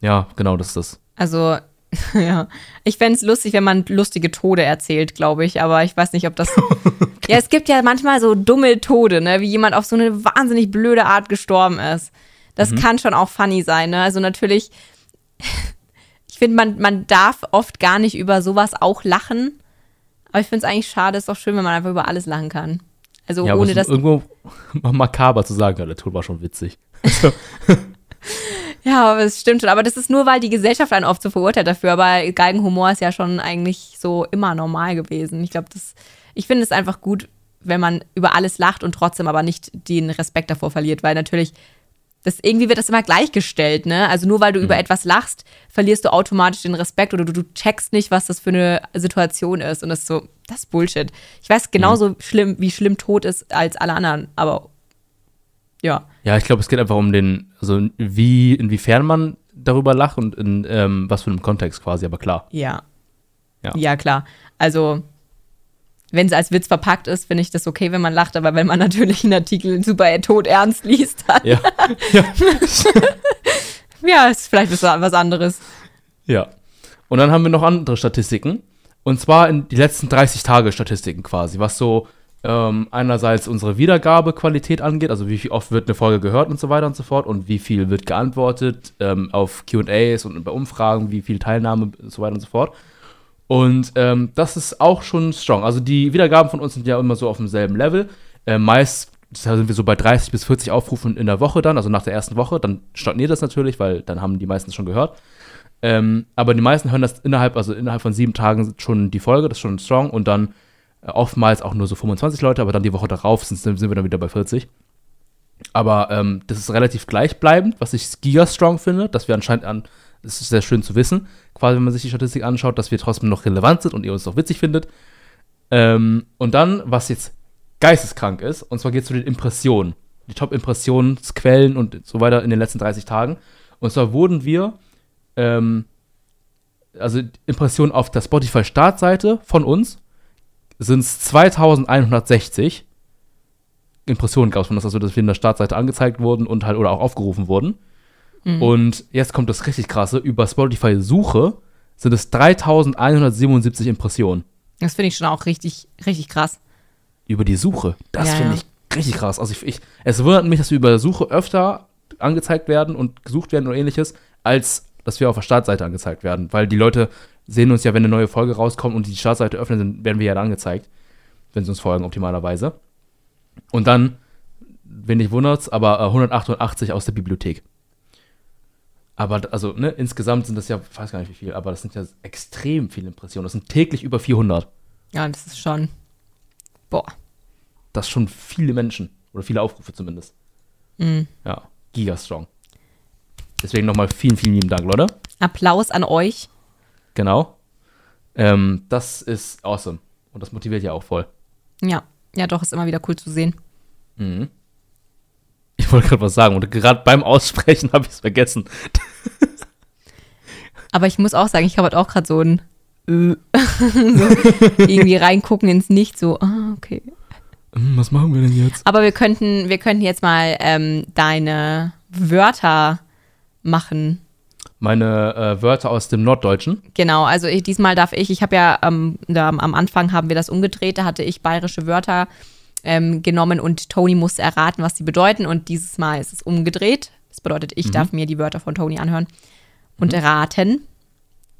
Ja, genau, das ist das. Also, ja. Ich fände es lustig, wenn man lustige Tode erzählt, glaube ich. Aber ich weiß nicht, ob das. Ja, es gibt ja manchmal so dumme Tode, ne? Wie jemand auf so eine wahnsinnig blöde Art gestorben ist. Das kann schon auch funny sein, ne? Also natürlich. Ich finde, man, man darf oft gar nicht über sowas auch lachen. Aber ich finde es eigentlich schade, ist doch schön, wenn man einfach über alles lachen kann. Also Ja, ohne dass. irgendwo makaber zu sagen, ja, der Tod war schon witzig. Ja, aber es stimmt schon. Aber das ist nur, weil die Gesellschaft einen oft so verurteilt dafür. Aber Geigenhumor ist ja schon eigentlich so immer normal gewesen. Ich glaube, das, ich finde es einfach gut, wenn man über alles lacht und trotzdem aber nicht den Respekt davor verliert, weil natürlich Das, irgendwie wird das immer gleichgestellt, ne? Also nur weil du Mhm. über etwas lachst, verlierst du automatisch den Respekt oder du, du checkst nicht, was das für eine Situation ist. Und das ist so, das ist Bullshit. Ich weiß genauso Mhm. schlimm, wie schlimm Tod ist als alle anderen, aber ja. Ja, ich glaube, es geht einfach um den, also wie, inwiefern man darüber lacht und in ähm, was für einem Kontext quasi, aber klar. Ja. Ja. Ja, klar. Also, wenn es als Witz verpackt ist, finde ich das okay, wenn man lacht, aber wenn man natürlich einen Artikel super tot ernst liest, dann Ja. ja, ist vielleicht was, was anderes. Ja. Und dann haben wir noch andere Statistiken. Und zwar in die letzten 30 Tage Statistiken quasi, was so ähm, einerseits unsere Wiedergabequalität angeht, also wie oft wird eine Folge gehört und so weiter und so fort und wie viel wird geantwortet ähm, auf QAs und bei Umfragen, wie viel Teilnahme und so weiter und so fort. Und ähm, das ist auch schon strong. Also die Wiedergaben von uns sind ja immer so auf demselben Level. Äh, meist sind wir so bei 30 bis 40 Aufrufen in der Woche dann, also nach der ersten Woche. Dann stagniert das natürlich, weil dann haben die meisten schon gehört. Ähm, aber die meisten hören das innerhalb, also innerhalb von sieben Tagen schon die Folge, das ist schon strong. Und dann oftmals auch nur so 25 Leute, aber dann die Woche darauf sind, sind wir dann wieder bei 40. Aber ähm, das ist relativ gleichbleibend, was ich giga-strong finde, dass wir anscheinend an, es ist sehr schön zu wissen, quasi wenn man sich die Statistik anschaut, dass wir trotzdem noch relevant sind und ihr uns noch witzig findet. Ähm, und dann, was jetzt geisteskrank ist, und zwar geht es zu den Impressionen. Die Top-Impressionsquellen und so weiter in den letzten 30 Tagen. Und zwar wurden wir, ähm, also Impressionen auf der Spotify-Startseite von uns sind es 2160 Impressionen gab es von uns, also dass wir in der Startseite angezeigt wurden und halt oder auch aufgerufen wurden. Und jetzt kommt das richtig krasse, über Spotify Suche sind es 3177 Impressionen. Das finde ich schon auch richtig, richtig krass. Über die Suche. Das Ja, finde ja. ich richtig krass. Also ich, ich, es wundert mich, dass wir über Suche öfter angezeigt werden und gesucht werden oder ähnliches, als dass wir auf der Startseite angezeigt werden. Weil die Leute sehen uns ja, wenn eine neue Folge rauskommt und die Startseite öffnen, dann werden wir ja da angezeigt, wenn sie uns folgen, optimalerweise. Und dann, wenn nicht wundert's, aber äh, 188 aus der Bibliothek. Aber also, ne, insgesamt sind das ja, ich weiß gar nicht wie viel, aber das sind ja extrem viele Impressionen. Das sind täglich über 400. Ja, das ist schon. Boah. Das ist schon viele Menschen. Oder viele Aufrufe zumindest. Mhm. Ja, gigastrong. Deswegen nochmal vielen, vielen lieben Dank, Leute. Applaus an euch. Genau. Ähm, das ist awesome. Und das motiviert ja auch voll. Ja. Ja, doch, ist immer wieder cool zu sehen. Mhm. Ich wollte gerade was sagen und gerade beim Aussprechen habe ich es vergessen. Aber ich muss auch sagen, ich habe halt auch gerade so ein äh, so irgendwie reingucken ins Nicht, so, ah, okay. Hm, Was machen wir denn jetzt? Aber wir könnten, wir könnten jetzt mal ähm, deine Wörter machen. Meine äh, Wörter aus dem Norddeutschen. Genau, also ich, diesmal darf ich, ich habe ja ähm, da, am Anfang haben wir das umgedreht, da hatte ich bayerische Wörter ähm, genommen und Tony musste erraten, was sie bedeuten und dieses Mal ist es umgedreht. Das bedeutet, ich darf mir die Wörter von Tony anhören und erraten.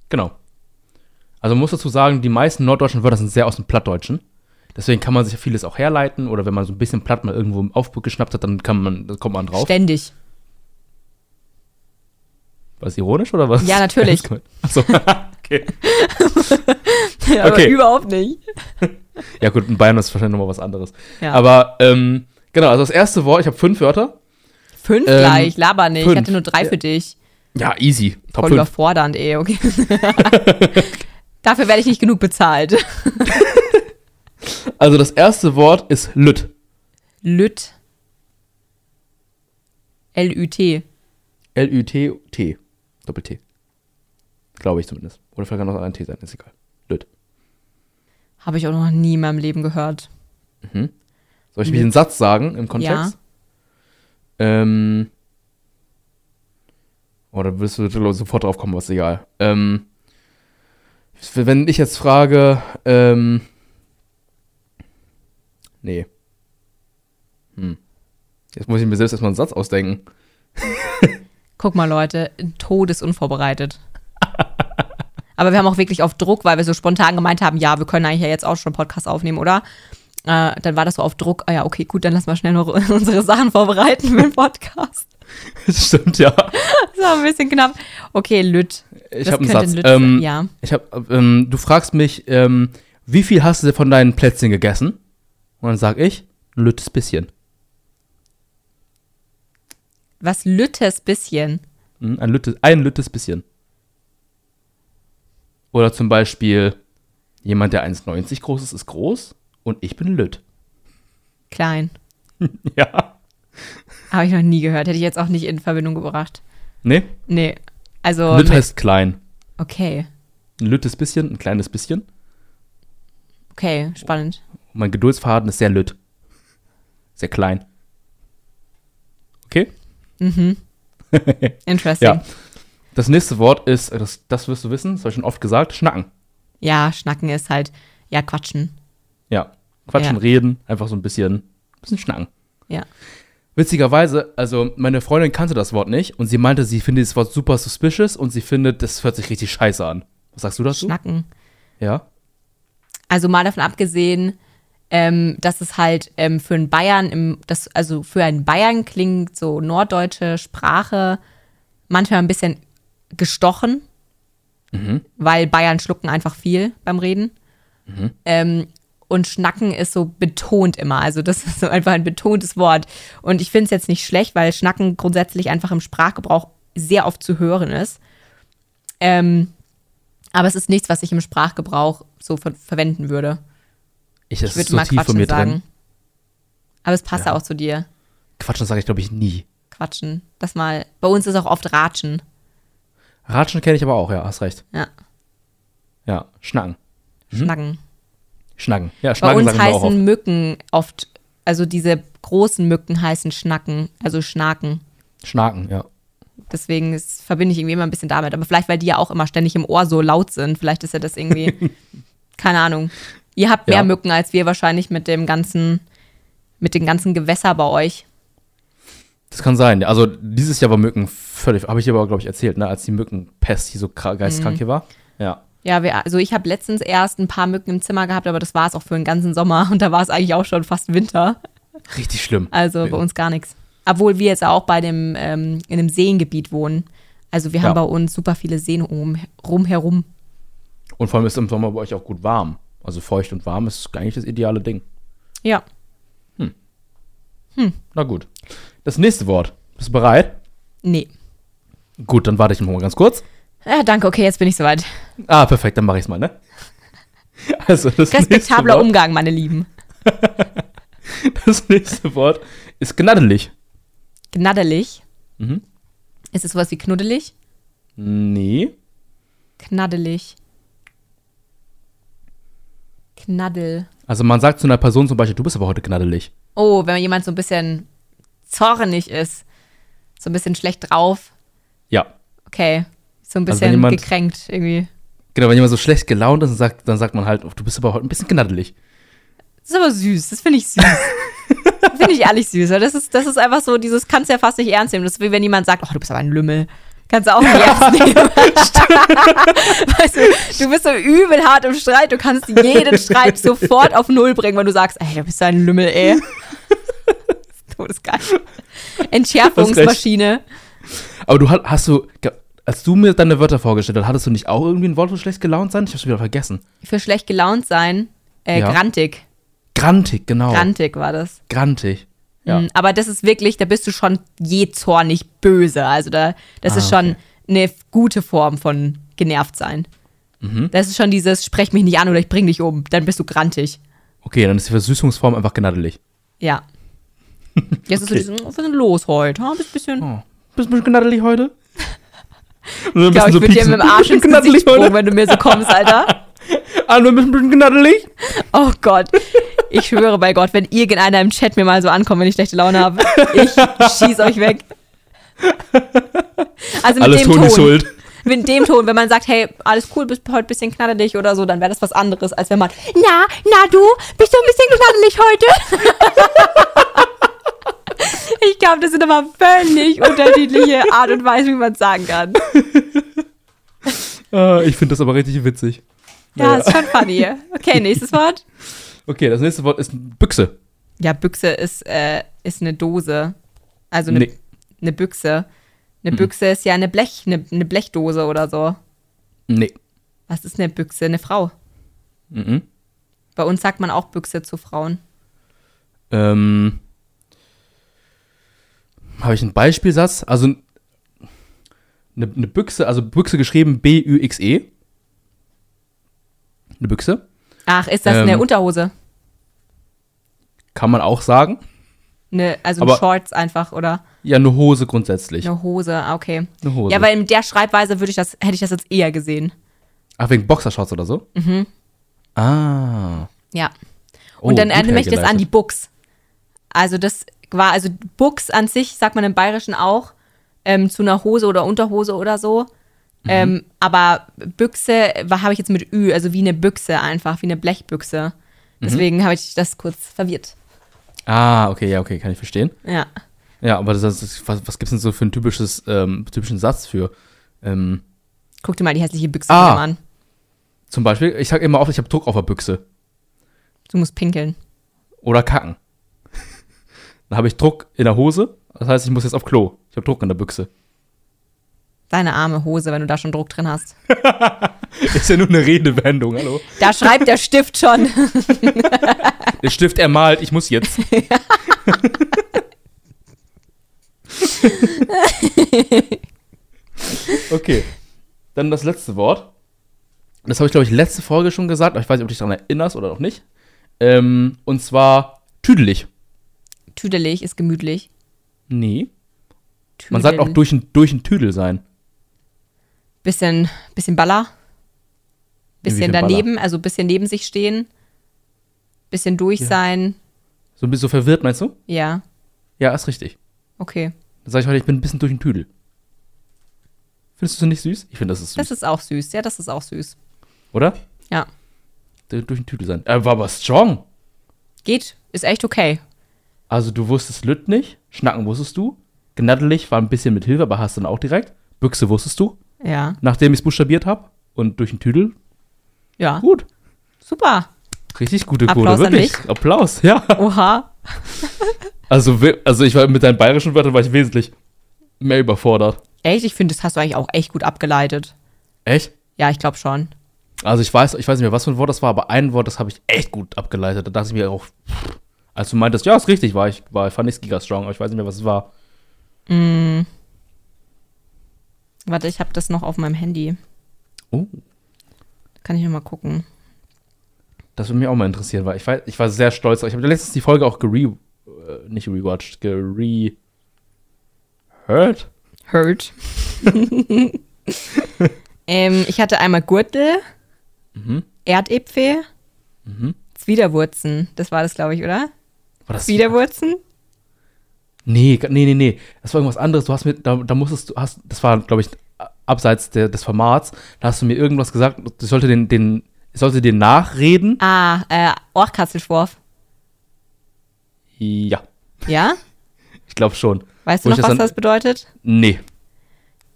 Genau. Also man muss dazu sagen, die meisten norddeutschen Wörter sind sehr aus dem Plattdeutschen. Deswegen kann man sich vieles auch herleiten oder wenn man so ein bisschen platt mal irgendwo im Aufbruch geschnappt hat, dann kann man, dann kommt man drauf. Ständig. Was ironisch oder was? Ja, natürlich. Achso, okay. Aber Okay. überhaupt nicht. Ja gut, in Bayern ist wahrscheinlich nochmal was anderes. Ja. Aber ähm, genau, also das erste Wort, ich habe fünf Wörter. Fünf Ähm, gleich, laber nicht. Ich fünf. hatte nur drei Ja. für dich. Ja, easy. Top Voll 5. überfordernd, eh, okay. Dafür werde ich nicht genug bezahlt. Also das erste Wort ist Lüt. Lüt. L-Ü-T. L-Ü-T-T. Doppel-T. Glaube ich zumindest. Oder vielleicht kann auch ein T sein, ist egal. Lüt. Habe ich auch noch nie in meinem Leben gehört. Soll ich Lüt. den Satz sagen im Kontext? Ähm. Oder wirst du sofort drauf kommen, was ist egal. Ähm. Wenn ich jetzt frage, ähm. Nee. Hm. Jetzt muss ich mir selbst erstmal einen Satz ausdenken. Guck mal, Leute, todesunvorbereitet. Aber wir haben auch wirklich auf Druck, weil wir so spontan gemeint haben, ja, wir können eigentlich ja jetzt auch schon einen Podcast aufnehmen, oder? Äh, dann war das so auf Druck, ah ja, okay, gut, dann lassen wir schnell noch unsere Sachen vorbereiten für den Podcast. Das stimmt, ja. Das war ein bisschen knapp. Okay, Lüt. Ich habe einen Satz. Ähm, ja. Ich hab, ähm, du fragst mich, ähm, wie viel hast du von deinen Plätzchen gegessen? Und dann sag ich, lüttes bisschen. Was lüttes bisschen. Hm, Ein, lüttes, ein lüttes bisschen. Oder zum Beispiel, jemand, der 1,90 groß ist, ist groß und ich bin lütt. Klein. Ja. Habe ich noch nie gehört. Hätte ich jetzt auch nicht in Verbindung gebracht. Nee, Nee. Also, lütt heißt klein. okay. Ein lüttes bisschen, ein kleines bisschen. Okay, spannend. Und mein Geduldsfaden ist sehr lütt. Sehr klein. Okay? Interesting. Ja. Das nächste Wort ist, äh, das, das wirst du wissen, das habe ich schon oft gesagt, schnacken. Ja, Schnacken ist halt, ja, Quatschen. Ja. Quatschen, Ja. reden, einfach so ein bisschen, bisschen schnacken. Ja. Witzigerweise, also meine Freundin kannte das Wort nicht und sie meinte, sie findet das Wort super suspicious und sie findet, das hört sich richtig scheiße an. Was sagst du dazu? Schnacken. Ja. Also mal davon abgesehen, ähm, dass es halt ähm, für einen Bayern, im, das, also für einen Bayern klingt so norddeutsche Sprache manchmal ein bisschen gestochen, weil Bayern schlucken einfach viel beim Reden. Ähm, und Schnacken ist so betont immer. Also das ist so einfach ein betontes Wort. Und ich finde es jetzt nicht schlecht, weil Schnacken grundsätzlich einfach im Sprachgebrauch sehr oft zu hören ist. Ähm, aber es ist nichts, was ich im Sprachgebrauch so ver verwenden würde. Ich, das Ich würde so mal tief von Quatschen mir sagen. drin. Aber es passt Ja. auch zu dir. Quatschen sage ich, glaube ich, nie. Quatschen. Das mal. Bei uns ist auch oft Ratschen. Ratschen kenne ich aber auch, ja, hast recht. Ja. Ja, schnacken. Schnacken. Schnacken. Ja, Bei schnacken uns sagen wir auch oft. heißen Mücken oft, also diese großen Mücken heißen Schnacken, also Schnaken. Schnaken, ja. Deswegen ist, verbinde ich irgendwie immer ein bisschen damit. Aber vielleicht, weil die ja auch immer ständig im Ohr so laut sind. Vielleicht ist ja das irgendwie, keine Ahnung. Ihr habt mehr Ja. Mücken als wir wahrscheinlich mit dem ganzen, mit den ganzen Gewässer bei euch. Das kann sein. Also dieses Jahr war Mücken völlig, habe ich aber, glaube ich, erzählt, ne, als die Mückenpest hier so kra- geistkrank hier war. Ja. Ja, wir, also ich habe letztens erst ein paar Mücken im Zimmer gehabt, aber das war es auch für den ganzen Sommer und da war es eigentlich auch schon fast Winter. Richtig schlimm. Also bei uns gar nichts. Obwohl wir jetzt auch bei dem, ähm, in einem Seengebiet wohnen. Also wir Ja. haben bei uns super viele Seen um, rumherum. Und vor allem ist im Sommer bei euch auch gut warm. Also feucht und warm ist eigentlich das ideale Ding. Ja. Na gut. Das nächste Wort. Bist du bereit? Nee. Gut, dann warte ich noch mal ganz kurz. Ja, danke, okay, jetzt bin ich soweit. Ah, perfekt, dann mache ich es mal, ne? Also, das nächste, Respektabler Wort, Umgang, meine Lieben. das nächste Wort ist gnaddelig. Gnaddelig. Mhm. Ist es sowas wie knuddelig? Nee. Knaddelig. Knaddel. Also man sagt zu einer Person zum Beispiel, du bist aber heute gnaddelig. Oh, wenn jemand so ein bisschen zornig ist, so ein bisschen schlecht drauf, Ja. okay, so ein Also bisschen jemand- gekränkt irgendwie. Genau, wenn jemand so schlecht gelaunt ist, dann sagt, dann sagt man halt, oh, du bist aber heute ein bisschen gnaddelig. Das ist aber süß, das finde ich süß. finde ich ehrlich süß, das ist, das ist einfach so, dieses kannst du ja fast nicht ernst nehmen. Das ist wie wenn jemand sagt, oh, du bist aber ein Lümmel. Kannst du auch nicht ernst nehmen. weißt du, du bist so übel hart im Streit, du kannst jeden Streit sofort auf Null bringen, wenn du sagst, ey, du bist so ein Lümmel, ey. Todesgeil. Entschärfungsmaschine. Aber du hast, hast du, als du mir deine Wörter vorgestellt hast, hattest du nicht auch irgendwie ein Wort für schlecht gelaunt sein? Ich hab's wieder vergessen. Für schlecht gelaunt sein, äh, Ja. grantig. Grantig, genau. Grantig war das. Grantig. Ja. Mm, Aber das ist wirklich, da bist du schon je zornig böse. Also da, das Ah, ist schon okay. eine gute Form von genervt sein. Mhm. Das ist schon dieses, sprech mich nicht an oder ich bring dich um. Dann bist du grantig. Okay, dann ist die Versüßungsform einfach gnaddelig. Ja. Jetzt ist so Okay. dieses, was ist denn los heute? Ha, bist ein bisschen, Oh. Bist du ein bisschen gnaddelig heute? Ich glaube, ich würde dir mit dem Arsch ins Gesicht spucken, wenn du mir so kommst, Alter. Ah, du bist ein bisschen gnaddelig? Oh Gott. Ich schwöre bei Gott, wenn irgendeiner im Chat mir mal so ankommt, wenn ich schlechte Laune habe, ich schieß euch weg. Also mit Alles dem Ton. schuld. mit dem Ton, wenn man sagt, hey, alles cool, bist heute ein bisschen knaddelig oder so, dann wäre das was anderes, als wenn man, na, na du, bist du ein bisschen knaddelig heute? ich glaube, das sind aber völlig unterschiedliche Art und Weise, wie man es sagen kann. Ah, ich finde das aber richtig witzig. Ja, ist schon funny. Okay, nächstes Wort. Okay, das nächste Wort ist Büchse. Ja, Büchse ist, äh, ist eine Dose. Also eine, Nee. eine Büchse. Eine Büchse ist ja eine Blech, eine, eine Blechdose oder so. Nee. Was ist eine Büchse? Eine Frau. Mhm. Bei uns sagt man auch Büchse zu Frauen. Ähm. habe ich einen Beispielsatz. Also eine, eine Büchse, also Büchse geschrieben B-Ü-X-E. Eine Büchse. Ach, ist das Ähm. eine Unterhose? Kann man auch sagen. Eine, also Aber- Shorts einfach oder Ja, eine Hose grundsätzlich. eine Hose, ah, okay. Eine Hose. Ja, weil in der Schreibweise würde ich das, hätte ich das jetzt eher gesehen. Ach, wegen Boxershorts oder so? Mhm. Ah. Ja. Oh, Und dann erinnere ich das an die Buchs. Also das war, also Buchs an sich, sagt man im Bayerischen auch, ähm, zu einer Hose oder Unterhose oder so. Mhm. Ähm, aber Büchse habe ich jetzt mit Ü, also wie eine Büchse einfach, wie eine Blechbüchse. Mhm. Deswegen habe ich das kurz verwirrt. Ah, okay, ja, okay, kann ich verstehen. Ja. Ja, aber das ist, was, was gibt es denn so für einen typisches, ähm, typischen Satz für? Ähm, Guck dir mal die hässliche Büchse Ah. an. zum Beispiel, ich sag immer oft, ich habe Druck auf der Büchse. Du musst pinkeln. Oder kacken. Dann habe ich Druck in der Hose, das heißt, ich muss jetzt auf Klo. Ich habe Druck in der Büchse. Deine arme Hose, wenn du da schon Druck drin hast. Ist ja nur eine Redewendung, hallo. Da schreibt der Stift schon. Der Stift ermalt, ich muss jetzt. okay. Dann das letzte Wort. Das habe ich, glaube ich, letzte Folge schon gesagt, aber ich weiß nicht, ob du dich daran erinnerst oder auch nicht. Ähm, und zwar tüdelig. Tüdelig ist gemütlich. Nee. Man sagt auch Tüdeln. durch ein, durch ein Tüdel sein. Bisschen, bisschen Baller. Bisschen Inwiefern Baller? daneben, also bisschen neben sich stehen. Bisschen durch Ja. sein. So ein bisschen so verwirrt, meinst du? Ja, Ja, ist richtig. okay. Dann sage ich heute, ich bin ein bisschen durch ein Tüdel. Findest du das nicht süß? Ich finde, das ist süß. Das ist auch süß. Ja, das ist auch süß. oder? Ja. durch ein Tüdel sein. Er war aber strong. Geht. Ist echt okay. Also du wusstest Lütt nicht, Schnacken wusstest du, Gnaddelig war ein bisschen mit Hilfe, aber hast dann auch direkt. Büchse wusstest du, Ja. nachdem ich es buchstabiert habe. Und durch den Tüdel, Ja. gut. Super. Richtig gute Applaus Quote, wirklich. Applaus, ja. Oha. Also, also ich war mit deinen bayerischen Wörtern war ich wesentlich mehr überfordert. Echt? Ich finde, das hast du eigentlich auch echt gut abgeleitet. Echt? Ja, ich glaube schon. Also ich weiß, ich weiß nicht mehr, was für ein Wort das war, aber ein Wort, das habe ich echt gut abgeleitet. Da dachte ich mir auch, als du meintest, ja, ist richtig, war ich, war, fand ich Giga Strong, aber ich weiß nicht mehr, was es war. Warte, ich habe das noch auf meinem Handy. Oh. Kann ich noch mal gucken. Das würde mich auch mal interessieren, weil ich, weiß, ich war sehr stolz. Ich habe letztens die Folge auch gere, äh, nicht rewatcht, gere, heard? Hurt. ähm, ich hatte einmal Gürtel, Mhm. Erdäpfel, Mhm. Zwiderwurzen. Das war das, glaube ich, oder? War das Zwiderwurzen? Nee, nee, nee, nee. Das war irgendwas anderes. Du hast mir, da, da musstest du, hast, das war, glaube ich, abseits der, des Formats. Da hast du mir irgendwas gesagt, ich sollte den, den, ich sollte den nachreden. Ah, äh, Orchkatzelschworf. Ja, Ja? ich glaube schon. Weißt du noch, was dann- das bedeutet? Nee,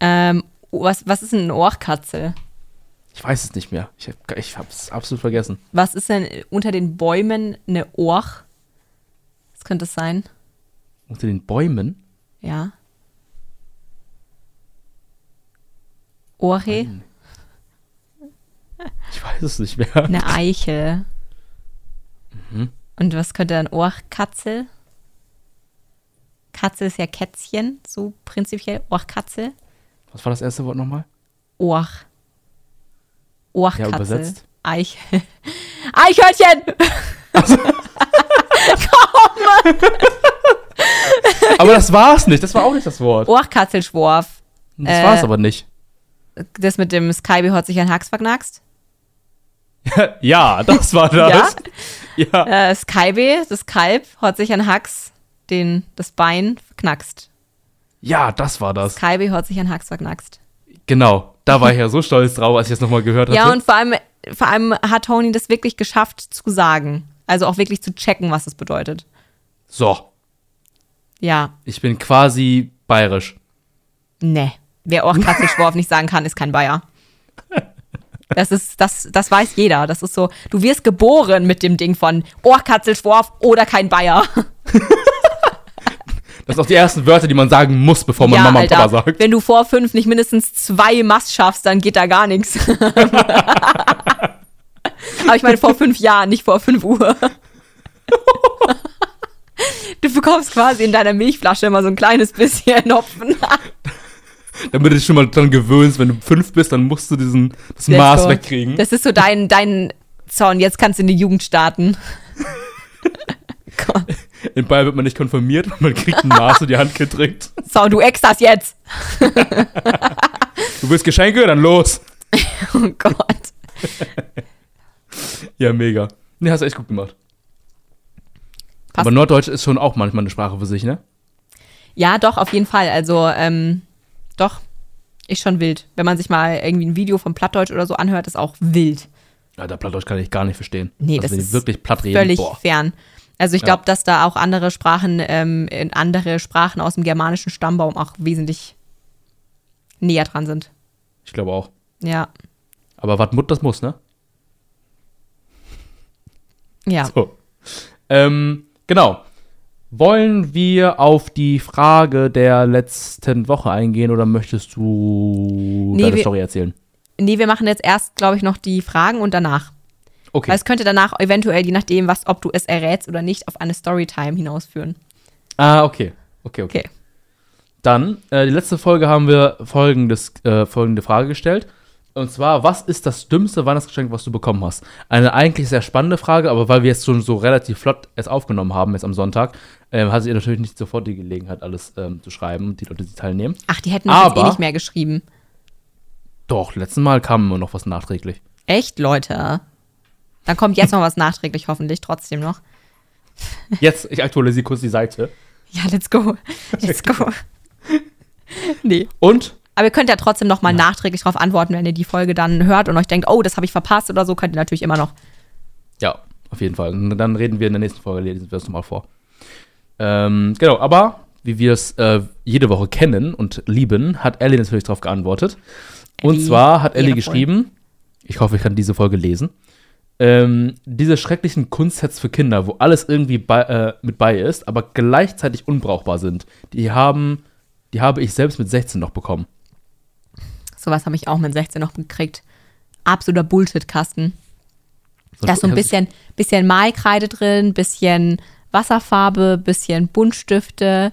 Ähm, was, was ist denn ein Orchkatzel? ich weiß es nicht mehr. Ich, ich habe es absolut vergessen. Was ist denn unter den Bäumen eine Orch? Was könnte es sein? Unter den Bäumen? Ja. Orche? Ich weiß es nicht mehr. Eine Eiche. Mhm. Und was könnte ein Orchkatzel? Katze ist ja Kätzchen, so prinzipiell. Orchkatzel. Was war das erste Wort nochmal? Orch. Orchkatzel. Ja, übersetzt. Eich. Eichhörnchen! Aber das war's nicht. Das war auch nicht das Wort. Orchkatzelschworf. Das äh, war's aber nicht. Das mit dem Skyby hat sich ein Hax verknackst. Ja, das war das. Ja. Äh, Skyby, das Kalb, hat sich ein Hax den, das Bein verknackst. Ja, das war das. Skyby hat sich ein Hax verknackst. Genau. Da war ich ja so stolz drauf, als ich das nochmal gehört hatte. Ja, und vor allem, vor allem hat Tony das wirklich geschafft zu sagen. Also auch wirklich zu checken, was es bedeutet. so, Ja, ich bin quasi bayerisch. ne. Wer Orchkatzelschworf nicht sagen kann, ist kein Bayer. Das ist, das, das weiß jeder. Das ist so, du wirst geboren mit dem Ding von Ohrkatzelschworf oder kein Bayer. Das sind auch die ersten Wörter, die man sagen muss, bevor man ja, Mama Alter, und Papa sagt. wenn du vor fünf nicht mindestens zwei Mast schaffst, dann geht da gar nichts. Aber ich meine vor fünf Jahren, nicht vor fünf Uhr. Du bekommst quasi in deiner Milchflasche immer so ein kleines bisschen Hopfen. Damit du dich schon mal dran gewöhnst, wenn du fünf bist, dann musst du diesen, das Let's Maß go. wegkriegen. Das ist so dein, dein Zorn. Jetzt kannst du in die Jugend starten. Gott. In Bayern wird man nicht konfirmiert und man kriegt ein Maß in die Hand gedrückt. So, du ex das jetzt. Du willst Geschenke? Dann los. Oh Gott. Ja, mega. Nee, hast du echt gut gemacht. Passt. Aber Norddeutsch ist schon auch manchmal eine Sprache für sich, ne? Ja, doch, auf jeden Fall. Also, ähm, doch, ist schon wild. Wenn man sich mal irgendwie ein Video vom Plattdeutsch oder so anhört, ist auch wild. Ja, der Plattdeutsch kann ich gar nicht verstehen. Nee, Also das ist wirklich platt reden. Völlig Boah. fern. Also ich Ja. glaube, dass da auch andere Sprachen, ähm, in andere Sprachen aus dem germanischen Stammbaum auch wesentlich näher dran sind. Ich glaube auch. Ja. Aber was Mut, das muss, ne? Ja. So. Ähm, genau. Wollen wir auf die Frage der letzten Woche eingehen oder möchtest du Nee, deine wir- Story erzählen? Nee, wir machen jetzt erst, glaube ich, noch die Fragen und danach. Okay. Weil es könnte danach eventuell, je nachdem, was, ob du es errätst oder nicht, auf eine Storytime hinausführen. ah, okay. Okay, okay. Okay. Dann, äh, die letzte Folge haben wir folgendes, äh, folgende Frage gestellt. Und zwar, was ist das dümmste Weihnachtsgeschenk, was du bekommen hast? Eine eigentlich sehr spannende Frage, aber weil wir jetzt schon so relativ flott es aufgenommen haben, jetzt am Sonntag, ähm, hattet ihr natürlich nicht sofort die Gelegenheit, alles ähm, zu schreiben, die Leute, die teilnehmen. Ach, die hätten uns eh Aber- nicht mehr geschrieben. Doch, letzten Mal kam immer noch was nachträglich. Echt, Leute? Dann kommt jetzt noch was nachträglich, hoffentlich trotzdem noch. Jetzt, ich aktualisiere kurz die Seite. Ja, let's go. Let's go. nee. Und Aber ihr könnt ja trotzdem noch mal nachträglich darauf antworten, wenn ihr die Folge dann hört und euch denkt, oh, das habe ich verpasst oder so, könnt ihr natürlich immer noch. Ja, auf jeden Fall. Und dann reden wir in der nächsten Folge, lesen wir es nochmal vor. Ähm, genau, aber wie wir es äh, jede Woche kennen und lieben, hat Ellie natürlich darauf geantwortet. Und Ellie, zwar hat Ellie geschrieben, ich hoffe, ich kann diese Folge lesen, ähm, diese schrecklichen Kunstsets für Kinder, wo alles irgendwie bei, äh, mit bei ist, aber gleichzeitig unbrauchbar sind, die haben, die habe ich selbst mit 16 noch bekommen. Sowas habe ich auch mit 16 noch gekriegt. Absoluter Bullshit-Kasten. Da ist so ein bisschen, bisschen Malkreide drin, bisschen Wasserfarbe, bisschen Buntstifte,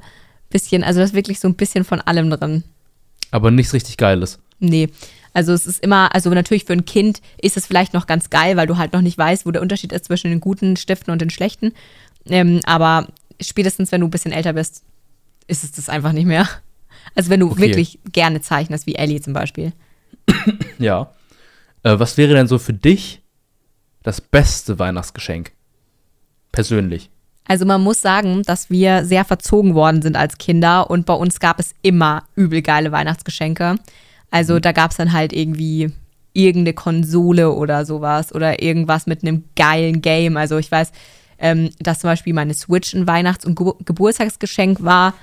bisschen, also da ist wirklich so ein bisschen von allem drin. Aber nichts richtig Geiles. Nee. Also es ist immer, also natürlich für ein Kind ist es vielleicht noch ganz geil, weil du halt noch nicht weißt, wo der Unterschied ist zwischen den guten Stiften und den schlechten. Ähm, aber spätestens, wenn du ein bisschen älter bist, ist es das einfach nicht mehr. Also wenn du Okay. wirklich gerne zeichnest, wie Ellie zum Beispiel. Ja. Äh, was wäre denn so für dich das beste Weihnachtsgeschenk? Persönlich. Also man muss sagen, dass wir sehr verzogen worden sind als Kinder und bei uns gab es immer übel geile Weihnachtsgeschenke. Also da gab es dann halt irgendwie irgendeine Konsole oder sowas oder irgendwas mit einem geilen Game. Also ich weiß, ähm, dass zum Beispiel meine Switch ein Weihnachts- und Ge Geburtstagsgeschenk war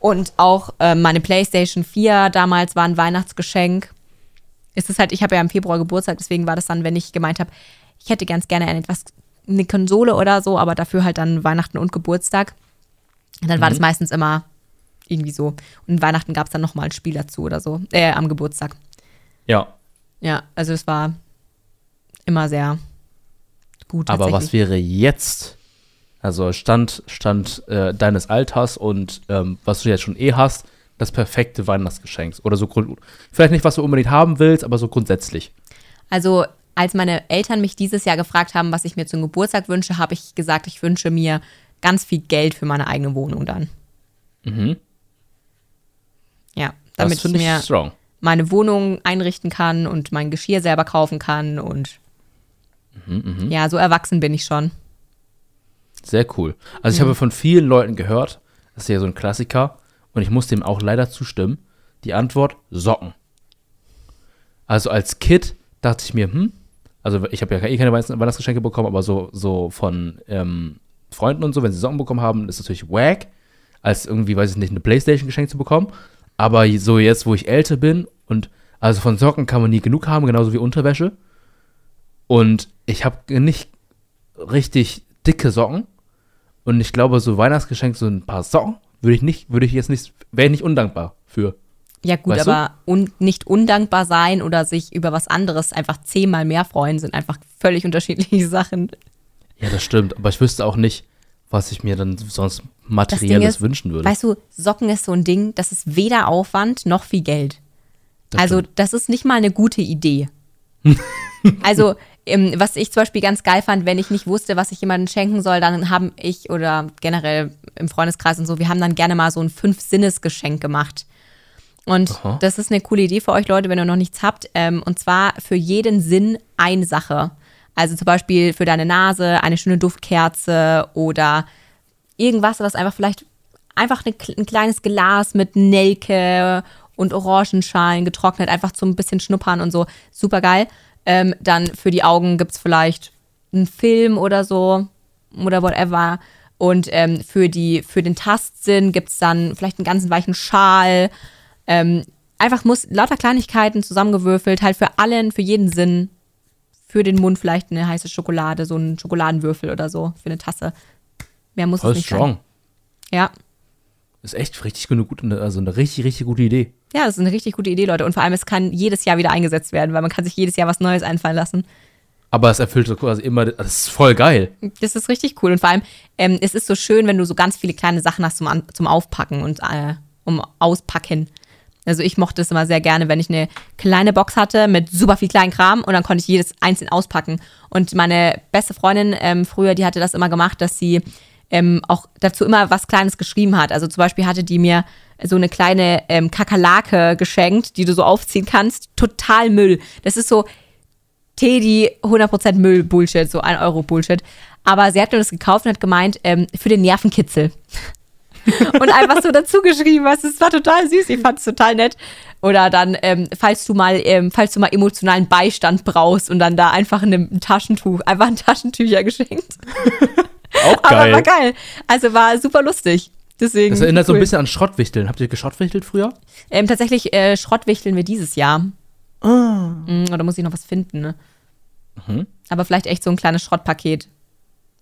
und auch ähm, meine PlayStation 4 damals war ein Weihnachtsgeschenk. Es ist halt, ich habe ja im Februar Geburtstag, deswegen war das dann, wenn ich gemeint habe, ich hätte ganz gerne ein etwas, eine Konsole oder so, aber dafür halt dann Weihnachten und Geburtstag. Und dann war das meistens immer irgendwie so. Und Weihnachten gab es dann nochmal ein Spiel dazu oder so, äh, am Geburtstag. Ja. Ja, also es war immer sehr gut. Aber was wäre jetzt? Also Stand, Stand äh, deines Alters und ähm, was du jetzt schon eh hast, das perfekte Weihnachtsgeschenk. Oder so grund vielleicht nicht, was du unbedingt haben willst, aber so grundsätzlich. Also, als meine Eltern mich dieses Jahr gefragt haben, was ich mir zum Geburtstag wünsche, habe ich gesagt, ich wünsche mir ganz viel Geld für meine eigene Wohnung dann. Mhm. Ja, damit ich ich mir strong. meine Wohnung einrichten kann und mein Geschirr selber kaufen kann und Mhm, ja, so erwachsen bin ich schon. Sehr cool. Also ich habe von vielen Leuten gehört, das ist ja so ein Klassiker, und ich muss dem auch leider zustimmen, die Antwort Socken. Also als Kid dachte ich mir, hm, also ich habe ja eh keine Weihnachts- Weihnachtsgeschenke bekommen, aber so, so von ähm, Freunden und so, wenn sie Socken bekommen haben, ist natürlich wack, als irgendwie, weiß ich nicht, eine Playstation geschenkt zu bekommen. Aber so jetzt, wo ich älter bin und also von Socken kann man nie genug haben, genauso wie Unterwäsche. Und ich habe nicht richtig dicke Socken. Und ich glaube, so Weihnachtsgeschenk, so ein paar Socken, würde ich nicht, würde ich jetzt nicht, wäre ich nicht undankbar für. Ja, gut, Weißt aber un nicht undankbar sein oder sich über was anderes einfach zehnmal mehr freuen, sind einfach völlig unterschiedliche Sachen. Ja, das stimmt. Aber ich wüsste auch nicht, was ich mir dann sonst materielles ist, wünschen würde. Weißt du, Socken ist so ein Ding, das ist weder Aufwand noch viel Geld. Das also, stimmt. das ist nicht mal eine gute Idee. also, was ich zum Beispiel ganz geil fand, wenn ich nicht wusste, was ich jemandem schenken soll, dann haben ich oder generell im Freundeskreis und so, wir haben dann gerne mal so ein Fünf-Sinnes-Geschenk gemacht. Und Aha. das ist eine coole Idee für euch Leute, wenn ihr noch nichts habt. Ähm, und zwar für jeden Sinn eine Sache. Also zum Beispiel für deine Nase eine schöne Duftkerze oder irgendwas, was einfach vielleicht einfach ein kleines Glas mit Nelke und Orangenschalen getrocknet, einfach zum ein bisschen schnuppern und so. Super geil. Ähm, dann für die Augen gibt es vielleicht einen Film oder so oder whatever. Und ähm, für, die, für den Tastsinn gibt es dann vielleicht einen ganzen weichen Schal. Ähm, einfach muss lauter Kleinigkeiten zusammengewürfelt, halt für allen, für jeden Sinn. Für den Mund vielleicht eine heiße Schokolade, so ein Schokoladenwürfel oder so für eine Tasse. Mehr muss Voll es nicht strong. sein. Ja. Ist echt richtig eine gute, also eine richtig, richtig gute Idee. Ja, das ist eine richtig gute Idee, Leute. Und vor allem, es kann jedes Jahr wieder eingesetzt werden, weil man kann sich jedes Jahr was Neues einfallen lassen. Aber es erfüllt so quasi immer, das ist voll geil. Das ist richtig cool. Und vor allem, ähm, es ist so schön, wenn du so ganz viele kleine Sachen hast zum, An zum Aufpacken und äh, um Auspacken. Also ich mochte es immer sehr gerne, wenn ich eine kleine Box hatte mit super viel kleinen Kram und dann konnte ich jedes einzeln auspacken. Und meine beste Freundin ähm, früher, die hatte das immer gemacht, dass sie ähm, auch dazu immer was Kleines geschrieben hat. Also zum Beispiel hatte die mir so eine kleine ähm, Kakerlake geschenkt, die du so aufziehen kannst. Total Müll. Das ist so Teddy 100% Müll Bullshit, so 1 Euro Bullshit. Aber sie hat mir das gekauft und hat gemeint, ähm, für den Nervenkitzel. und einfach so dazu geschrieben, was es war total süß, ich fand es total nett. Oder dann, ähm, falls du mal, ähm, falls du mal emotionalen Beistand brauchst und dann da einfach ein, Taschentuch, einfach ein Taschentücher geschenkt. Auch Aber geil. war geil. Also war super lustig. Deswegen. Das erinnert so ein cool. bisschen an Schrottwichteln. Habt ihr geschrottwichtelt früher? Ähm, tatsächlich äh, Schrottwichteln wir dieses Jahr. Ah. Mm, oder muss ich noch was finden, ne? Mhm. Aber vielleicht echt so ein kleines Schrottpaket.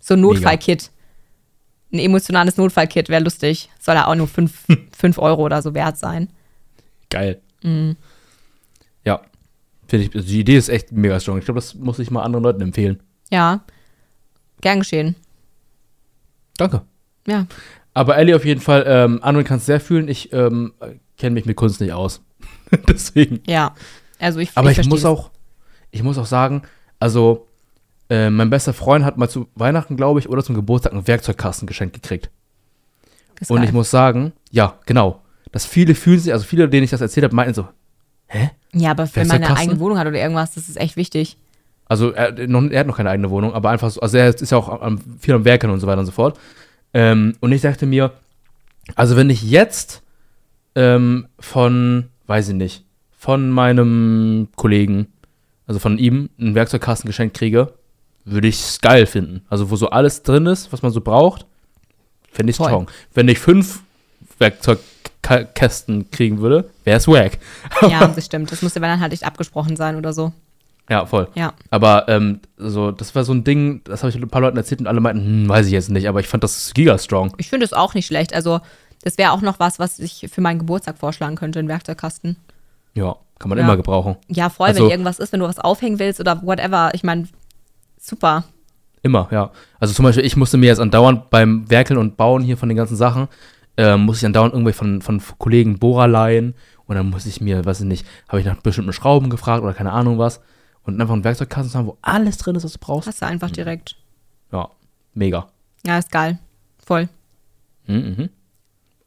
So ein Notfallkit. Ein emotionales Notfallkit wäre lustig. Soll ja auch nur 5 Euro oder so wert sein. Geil. Mhm. Ja. Finde ich, also die Idee ist echt mega strong. Ich glaube, das muss ich mal anderen Leuten empfehlen. Ja. Gern geschehen. Danke. Ja. Aber Ellie auf jeden Fall, ähm, Anwin kann es sehr fühlen. Ich ähm, kenne mich mit Kunst nicht aus. Deswegen. Ja. Also ich Aber ich, versteh's. muss auch, ich muss auch sagen, also äh, mein bester Freund hat mal zu Weihnachten, glaube ich, oder zum Geburtstag einen Werkzeugkasten geschenkt gekriegt. Ist Und geil. ich muss sagen, ja, genau. Dass viele fühlen sich, also viele, denen ich das erzählt habe, meinten so, hä? Ja, aber wenn man eine Werkzeugkasten? eigene Wohnung hat oder irgendwas, das ist echt wichtig. Also er, noch, er hat noch keine eigene Wohnung, aber einfach so, also er ist ja auch am, viel am Werken und so weiter und so fort. Ähm, und ich dachte mir, also wenn ich jetzt ähm, von, weiß ich nicht, von meinem Kollegen, also von ihm, einen Werkzeugkasten geschenkt kriege, würde ich es geil finden. Also wo so alles drin ist, was man so braucht, finde ich strong. Wenn ich fünf Werkzeugkästen kriegen würde, wäre es wack. Ja, das stimmt. Das musste dann halt nicht abgesprochen sein oder so. Ja, voll. Ja. Aber ähm, so, das war so ein Ding, das habe ich ein paar Leuten erzählt und alle meinten, hm, weiß ich jetzt nicht, aber ich fand das giga-strong. Ich finde es auch nicht schlecht. Also, das wäre auch noch was, was ich für meinen Geburtstag vorschlagen könnte, ein Werkzeugkasten. Ja, kann man Ja. immer gebrauchen. Ja, voll, Also- wenn irgendwas ist, wenn du was aufhängen willst oder whatever. Ich meine, super. Immer, ja. Also zum Beispiel, ich musste mir jetzt andauernd beim Werkeln und Bauen hier von den ganzen Sachen, ähm, muss ich andauernd irgendwie von, von Kollegen Bohrer leihen und dann muss ich mir, weiß ich nicht, habe ich nach bestimmten Schrauben gefragt oder keine Ahnung was und einfach einen Werkzeugkasten zu haben, wo alles drin ist, was du brauchst. Hast du einfach direkt. Ja, mega. Ja, ist geil. Voll. Mhm, mhm.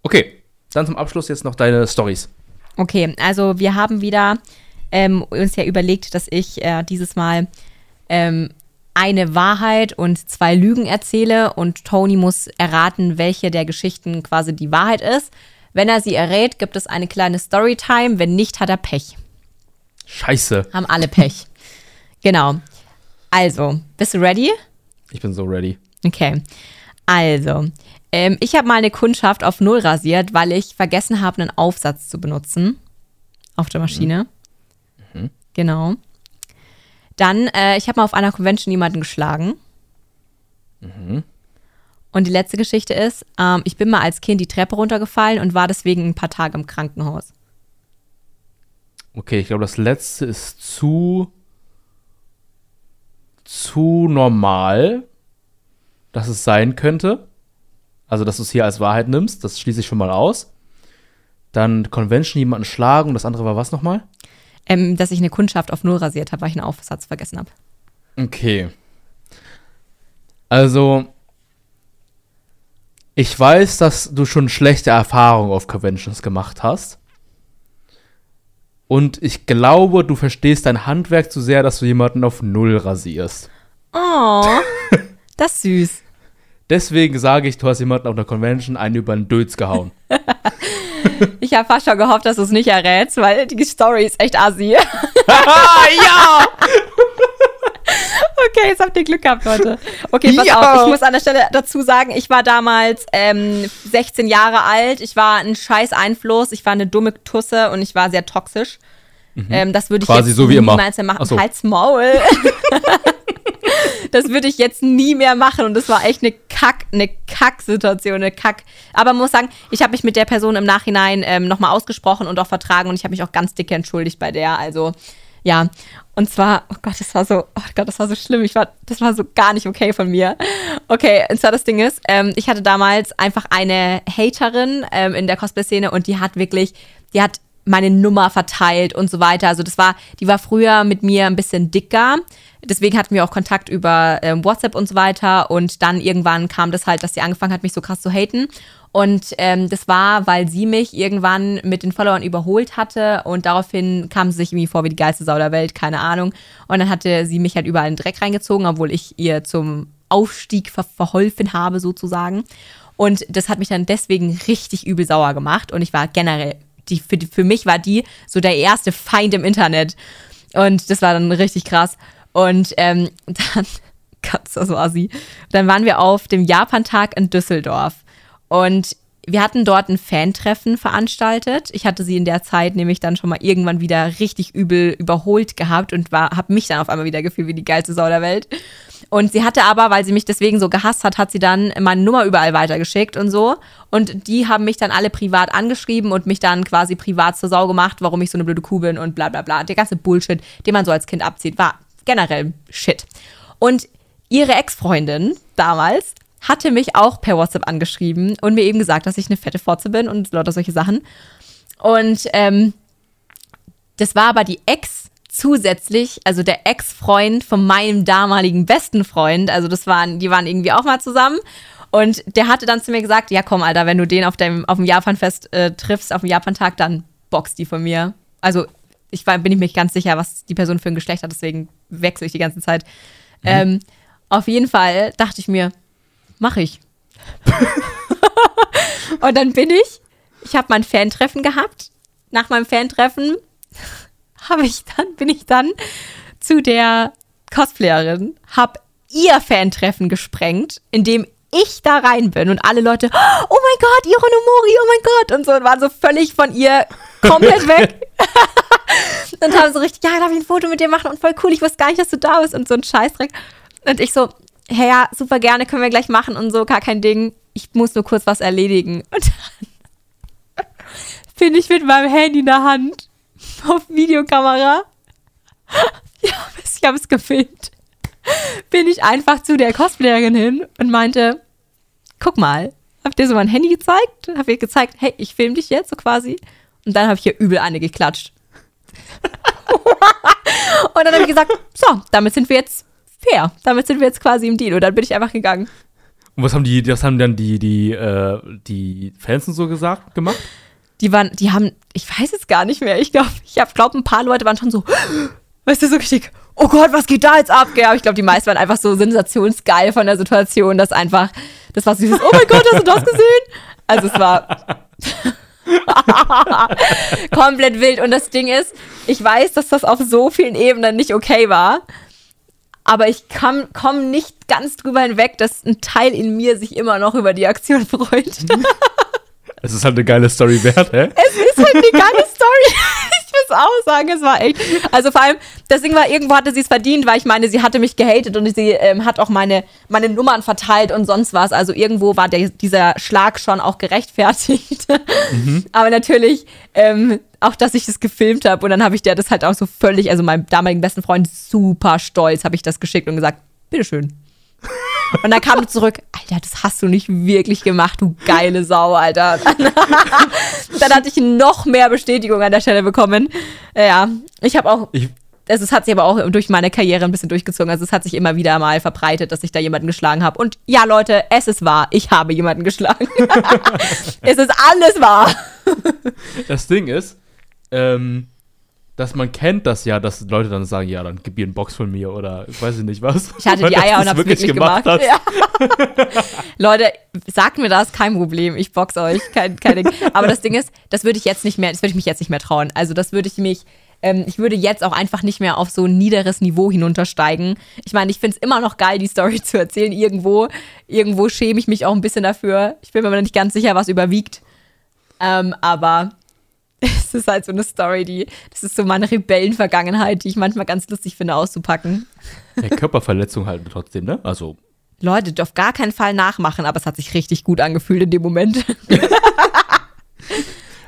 Okay, dann zum Abschluss jetzt noch deine Stories. Okay, also wir haben wieder ähm, uns ja überlegt, dass ich äh, dieses Mal ähm, eine Wahrheit und zwei Lügen erzähle und Tony muss erraten, welche der Geschichten quasi die Wahrheit ist. Wenn er sie errät, gibt es eine kleine Storytime. Wenn nicht, hat er Pech. Scheiße, Haben alle Pech. genau. Also, bist du ready? ich bin so ready. Okay. Also, ähm, ich habe mal eine Kundschaft auf Null rasiert, weil ich vergessen habe, einen Aufsatz zu benutzen auf der Maschine. Genau. Dann, äh, ich habe mal auf einer Convention jemanden geschlagen. Und die letzte Geschichte ist, ähm, ich bin mal als Kind die Treppe runtergefallen und war deswegen ein paar Tage im Krankenhaus. Okay, ich glaube, das letzte ist zu zu normal, dass es sein könnte. Also, dass du es hier als Wahrheit nimmst, das schließe ich schon mal aus. Dann Convention, jemanden schlagen und das andere war was nochmal? Ähm, dass ich eine Kundschaft auf Null rasiert habe, weil ich einen Aufsatz vergessen habe. Okay. Also, ich weiß, dass du schon schlechte Erfahrungen auf Conventions gemacht hast. Und ich glaube, du verstehst dein Handwerk zu sehr, dass du jemanden auf Null rasierst. Oh, das ist süß. Deswegen sage ich, du hast jemanden auf einer Convention einen über den Dötz gehauen. Ich habe fast schon gehofft, dass du es nicht errätst, weil die Story ist echt assi. ja! Okay, jetzt habt ihr Glück gehabt, Leute. Okay, pass Ja. auf. Ich muss an der Stelle dazu sagen, ich war damals ähm, 16 Jahre alt. Ich war ein scheiß Einfluss. Ich war eine dumme Tusse und ich war sehr toxisch. Ähm, das würde ich Mhm. Quasi jetzt so wie immer. niemals mehr machen. Ach so. Halt's Maul. das würde ich jetzt nie mehr machen und das war echt eine Kack, eine Kack-Situation, eine Kack. Aber muss sagen, ich habe mich mit der Person im Nachhinein ähm, nochmal ausgesprochen und auch vertragen und ich habe mich auch ganz dick entschuldigt bei der. Also ja, und zwar, oh Gott, das war so, oh Gott, das war so schlimm. Ich war, das war so gar nicht okay von mir. Okay, und zwar das Ding ist, ähm, ich hatte damals einfach eine Haterin ähm, in der Cosplay-Szene und die hat wirklich, die hat meine Nummer verteilt und so weiter. Also das war, die war früher mit mir ein bisschen dicker. Deswegen hatten wir auch Kontakt über ähm, WhatsApp und so weiter. Und dann irgendwann kam das halt, dass sie angefangen hat, mich so krass zu haten. Und ähm, das war, weil sie mich irgendwann mit den Followern überholt hatte und daraufhin kam sie sich irgendwie vor wie die geilste Sau der Welt, keine Ahnung. Und dann hatte sie mich halt überall in den Dreck reingezogen, obwohl ich ihr zum Aufstieg ver verholfen habe, sozusagen. Und das hat mich dann deswegen richtig übel sauer gemacht. Und ich war generell, die, für, für mich war die so der erste Feind im Internet. Und das war dann richtig krass. Und ähm, dann, Gott, das war assi. Dann waren wir auf dem Japantag in Düsseldorf. Und wir hatten dort ein Fantreffen veranstaltet. Ich hatte sie in der Zeit nämlich dann schon mal irgendwann wieder richtig übel überholt gehabt und habe mich dann auf einmal wieder gefühlt wie die geilste Sau der Welt. Und sie hatte aber, weil sie mich deswegen so gehasst hat, hat sie dann meine Nummer überall weitergeschickt und so. Und die haben mich dann alle privat angeschrieben und mich dann quasi privat zur Sau gemacht, warum ich so eine blöde Kuh bin und bla bla bla. Der ganze Bullshit, den man so als Kind abzieht, war generell Shit. Und ihre Ex-Freundin damals hatte mich auch per WhatsApp angeschrieben und mir eben gesagt, dass ich eine fette Fotze bin und lauter solche Sachen. Und ähm, das war aber die Ex zusätzlich, also der Ex-Freund von meinem damaligen besten Freund. Also das waren, die waren irgendwie auch mal zusammen. Und der hatte dann zu mir gesagt, ja komm, Alter, wenn du den auf dem, auf dem Japan-Fest äh, triffst, auf dem Japan-Tag, dann boxt die von mir. Also ich war, bin ich mir nicht ganz sicher, was die Person für ein Geschlecht hat, deswegen wechsle ich die ganze Zeit. Ähm, auf jeden Fall dachte ich mir, mache ich. und dann bin ich, ich habe mein Fantreffen gehabt. Nach meinem Fantreffen habe ich dann, bin ich dann zu der Cosplayerin, habe ihr Fantreffen gesprengt, indem ich da rein bin und alle Leute, oh mein Gott, Ironomori, oh mein Gott und so und waren so völlig von ihr komplett weg. und haben so richtig, ja, darf ich ein Foto mit dir machen und voll cool, ich wusste gar nicht, dass du da bist und so ein Scheißdreck. Und ich so, hey, ja, super gerne, können wir gleich machen und so, gar kein Ding. Ich muss nur kurz was erledigen. Und dann bin ich mit meinem Handy in der Hand auf Videokamera. Ja, ich habe es gefilmt. Bin ich einfach zu der Cosplayerin hin und meinte, guck mal, habt ihr so mein Handy gezeigt? Hab ihr gezeigt, hey, ich film dich jetzt so quasi. Und dann habe ich hier übel eine geklatscht. und dann habe ich gesagt, so, damit sind wir jetzt fair. Damit sind wir jetzt quasi im Deal. Und dann bin ich einfach gegangen. Und was haben die, das haben dann die, die, äh, die Fans und so gesagt, gemacht? Die waren, die haben, ich weiß es gar nicht mehr. Ich glaube, ich habe, glaub, ein paar Leute waren schon so, weißt du, so richtig, oh Gott, was geht da jetzt ab? Ja, aber ich glaube, die meisten waren einfach so sensationsgeil von der Situation, dass einfach, das war so dieses, oh mein Gott, hast du das gesehen? Also es war komplett wild. Und das Ding ist, ich weiß, dass das auf so vielen Ebenen nicht okay war. Aber ich komme komm nicht ganz drüber hinweg, dass ein Teil in mir sich immer noch über die Aktion freut. Es ist halt eine geile Story wert, hä? Es ist halt eine geile Story. Muss auch sagen, es war echt. Also vor allem, das Ding war, irgendwo hatte sie es verdient, weil ich meine, sie hatte mich gehatet und sie ähm, hat auch meine, meine Nummern verteilt und sonst was. Also irgendwo war der, dieser Schlag schon auch gerechtfertigt. Aber natürlich, ähm, auch dass ich das gefilmt habe und dann habe ich der das halt auch so völlig, also meinem damaligen besten Freund super stolz, habe ich das geschickt und gesagt, bitteschön. Und dann kam du zurück, Alter, das hast du nicht wirklich gemacht, du geile Sau, Alter. dann hatte ich noch mehr Bestätigung an der Stelle bekommen. Ja, ich habe auch, Ich, also es hat sich aber auch durch meine Karriere ein bisschen durchgezogen. Also es hat sich immer wieder mal verbreitet, dass ich da jemanden geschlagen habe. Und ja, Leute, es ist wahr. Ich habe jemanden geschlagen. es ist alles wahr. das Ding ist, ähm, dass man kennt das ja, dass Leute dann sagen, ja, dann gib ihr einen Box von mir oder ich weiß ich nicht was. Ich hatte die Eier und hab's wirklich gemacht. hast. Ja. Leute, sagt mir das, kein Problem. Ich box euch, kein, kein Ding. Aber das Ding ist, das würde ich jetzt nicht mehr, das würde ich mich jetzt nicht mehr trauen. Also das würde ich mich, ähm, ich würde jetzt auch einfach nicht mehr auf so ein niederes Niveau hinuntersteigen. Ich meine, ich finde es immer noch geil, die Story zu erzählen. Irgendwo, irgendwo schäme ich mich auch ein bisschen dafür. Ich bin mir aber nicht ganz sicher, was überwiegt. Ähm, aber es ist halt so eine Story, die, das ist so meine Rebellenvergangenheit, die ich manchmal ganz lustig finde auszupacken. Ja, Körperverletzung halt trotzdem, ne? Also, Leute, auf gar keinen Fall nachmachen, aber es hat sich richtig gut angefühlt in dem Moment.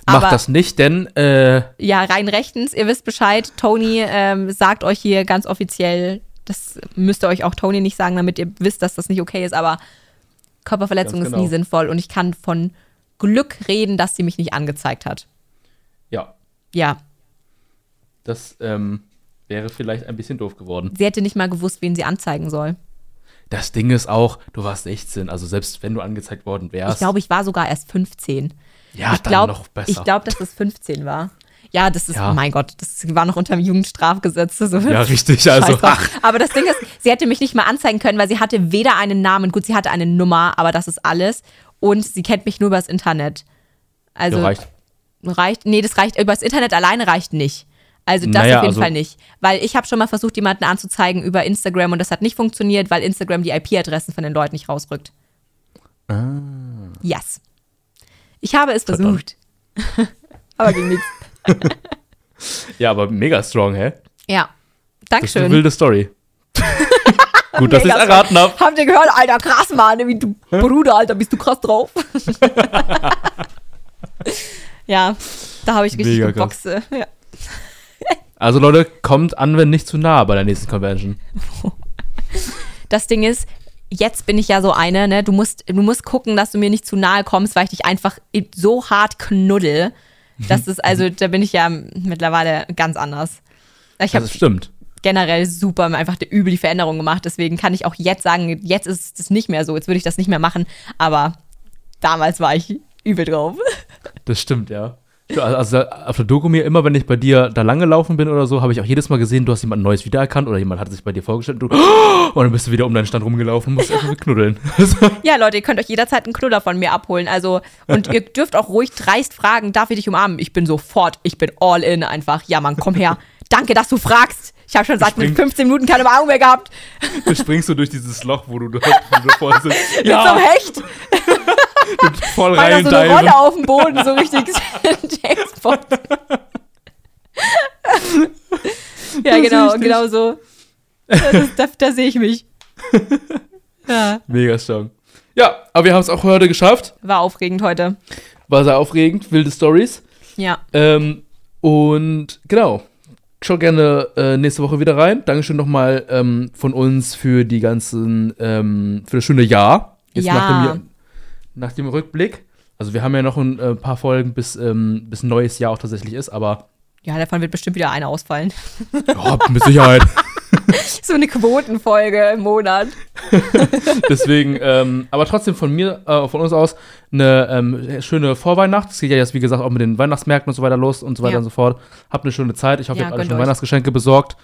mach Aber- das nicht, denn äh, ja, rein rechtens, ihr wisst Bescheid. Tony ähm, sagt euch hier ganz offiziell, das müsst ihr euch auch Tony nicht sagen, damit ihr wisst, dass das nicht okay ist, aber Körperverletzung Ganz ist genau. nie sinnvoll und ich kann von Glück reden, dass sie mich nicht angezeigt hat. Ja, Ja, das ähm, wäre vielleicht ein bisschen doof geworden. sie hätte nicht mal gewusst, wen sie anzeigen soll. Das Ding ist auch, du warst 16, also selbst wenn du angezeigt worden wärst, Ich glaube, ich war sogar erst 15. ja, ich dann glaube, noch besser. ich glaube, dass es 15 war. Ja, das ist, Ja. oh mein Gott, das war noch unter dem Jugendstrafgesetz. So. ja, richtig, also, Aber das Ding ist, sie hätte mich nicht mal anzeigen können, weil sie hatte weder einen Namen, gut, sie hatte eine Nummer, aber das ist alles. Und sie kennt mich nur übers Internet. Also ja, reicht. Reicht. Nee, das reicht. Übers Internet alleine reicht nicht. Also das Naja, auf jeden also- Fall nicht. Weil ich habe schon mal versucht, jemanden anzuzeigen über Instagram und das hat nicht funktioniert, weil Instagram die IP-Adressen von den Leuten nicht rausrückt. Ah. Yes. Ich habe es versucht. aber ging nichts. Ja, aber mega strong, hä? Ja. Das ist eine Dankeschön. wilde Story. Gut, dass ich Mega erraten habe. Habt ihr gehört? Alter, krass, Mann. Wie du, Bruder, Alter, bist du krass drauf. Ja, da habe ich richtig Mega äh, Ja. Also Leute, kommt an, wenn nicht zu nah bei der nächsten Convention. Das Ding ist, jetzt bin ich ja so eine, ne? Du musst, du musst gucken, dass du mir nicht zu nahe kommst, weil ich dich einfach so hart knuddel. Das ist, also, da bin ich ja mittlerweile ganz anders. Ich habe Das stimmt. generell super einfach übel die Veränderung gemacht. Deswegen kann ich auch jetzt sagen, jetzt ist es nicht mehr so. Jetzt würde ich das nicht mehr machen. Aber damals war ich übel drauf. Das stimmt, ja. Also auf der Doku mir immer, wenn ich bei dir da lang gelaufen bin oder so, habe ich auch jedes Mal gesehen, du hast jemand Neues wiedererkannt oder jemand hat sich bei dir vorgestellt und du, und dann bist du wieder um deinen Stand rumgelaufen und musst einfach knuddeln. Ja, Leute, ihr könnt euch jederzeit einen Knuller von mir abholen. Also, und ihr dürft auch ruhig dreist fragen, darf ich dich umarmen? Ich bin sofort, ich bin all in einfach. Ja, Mann, komm her. Danke, dass du fragst. Ich habe schon seit spring- 15 Minuten keine Umarmung mehr gehabt. Du springst so durch dieses Loch, wo du, wo du sitzt. Mit so Ja, einem Hecht. voll Weil da rein so eine Rolle diven. auf dem Boden, so richtig James Bond. ja, genau, genau so. Da, da sehe ich mich. Ja, Mega strong. Ja, aber wir haben es auch heute geschafft. war aufregend heute. War sehr aufregend, wilde Stories. Ja. Ähm, und genau, schaut gerne äh, nächste Woche wieder rein. Dankeschön nochmal ähm, von uns für die ganzen, ähm, für das schöne Jahr. Jetzt Ja. nach, dem, nach dem Rückblick. Also wir haben ja noch ein äh, paar Folgen, bis, ähm, bis ein neues Jahr auch tatsächlich ist, aber Ja, davon wird bestimmt wieder eine ausfallen. ja, mit Sicherheit. So eine Quotenfolge im Monat. Deswegen, ähm, aber trotzdem von mir, äh, von uns aus, eine ähm, schöne Vorweihnacht. Es geht ja jetzt, wie gesagt, auch mit den Weihnachtsmärkten und so weiter los und so weiter Ja. und so fort. Habt eine schöne Zeit. Ich hoffe, Ja, ihr habt alle schon euch. Weihnachtsgeschenke besorgt.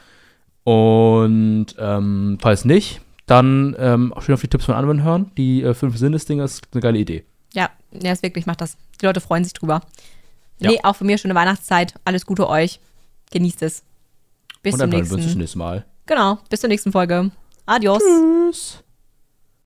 Und ähm, falls nicht, dann ähm, auch schön auf die Tipps von anderen hören. Die äh, fünf Sinnesdinger ist eine geile Idee. Ja, ja, ist wirklich, macht das. Die Leute freuen sich drüber. Ja. Nee, auch von mir schöne Weihnachtszeit. Alles Gute euch. Genießt es. Bis und zum wir uns das nächsten. nächste Mal. Genau, bis zur nächsten Folge. Adios. Tschüss.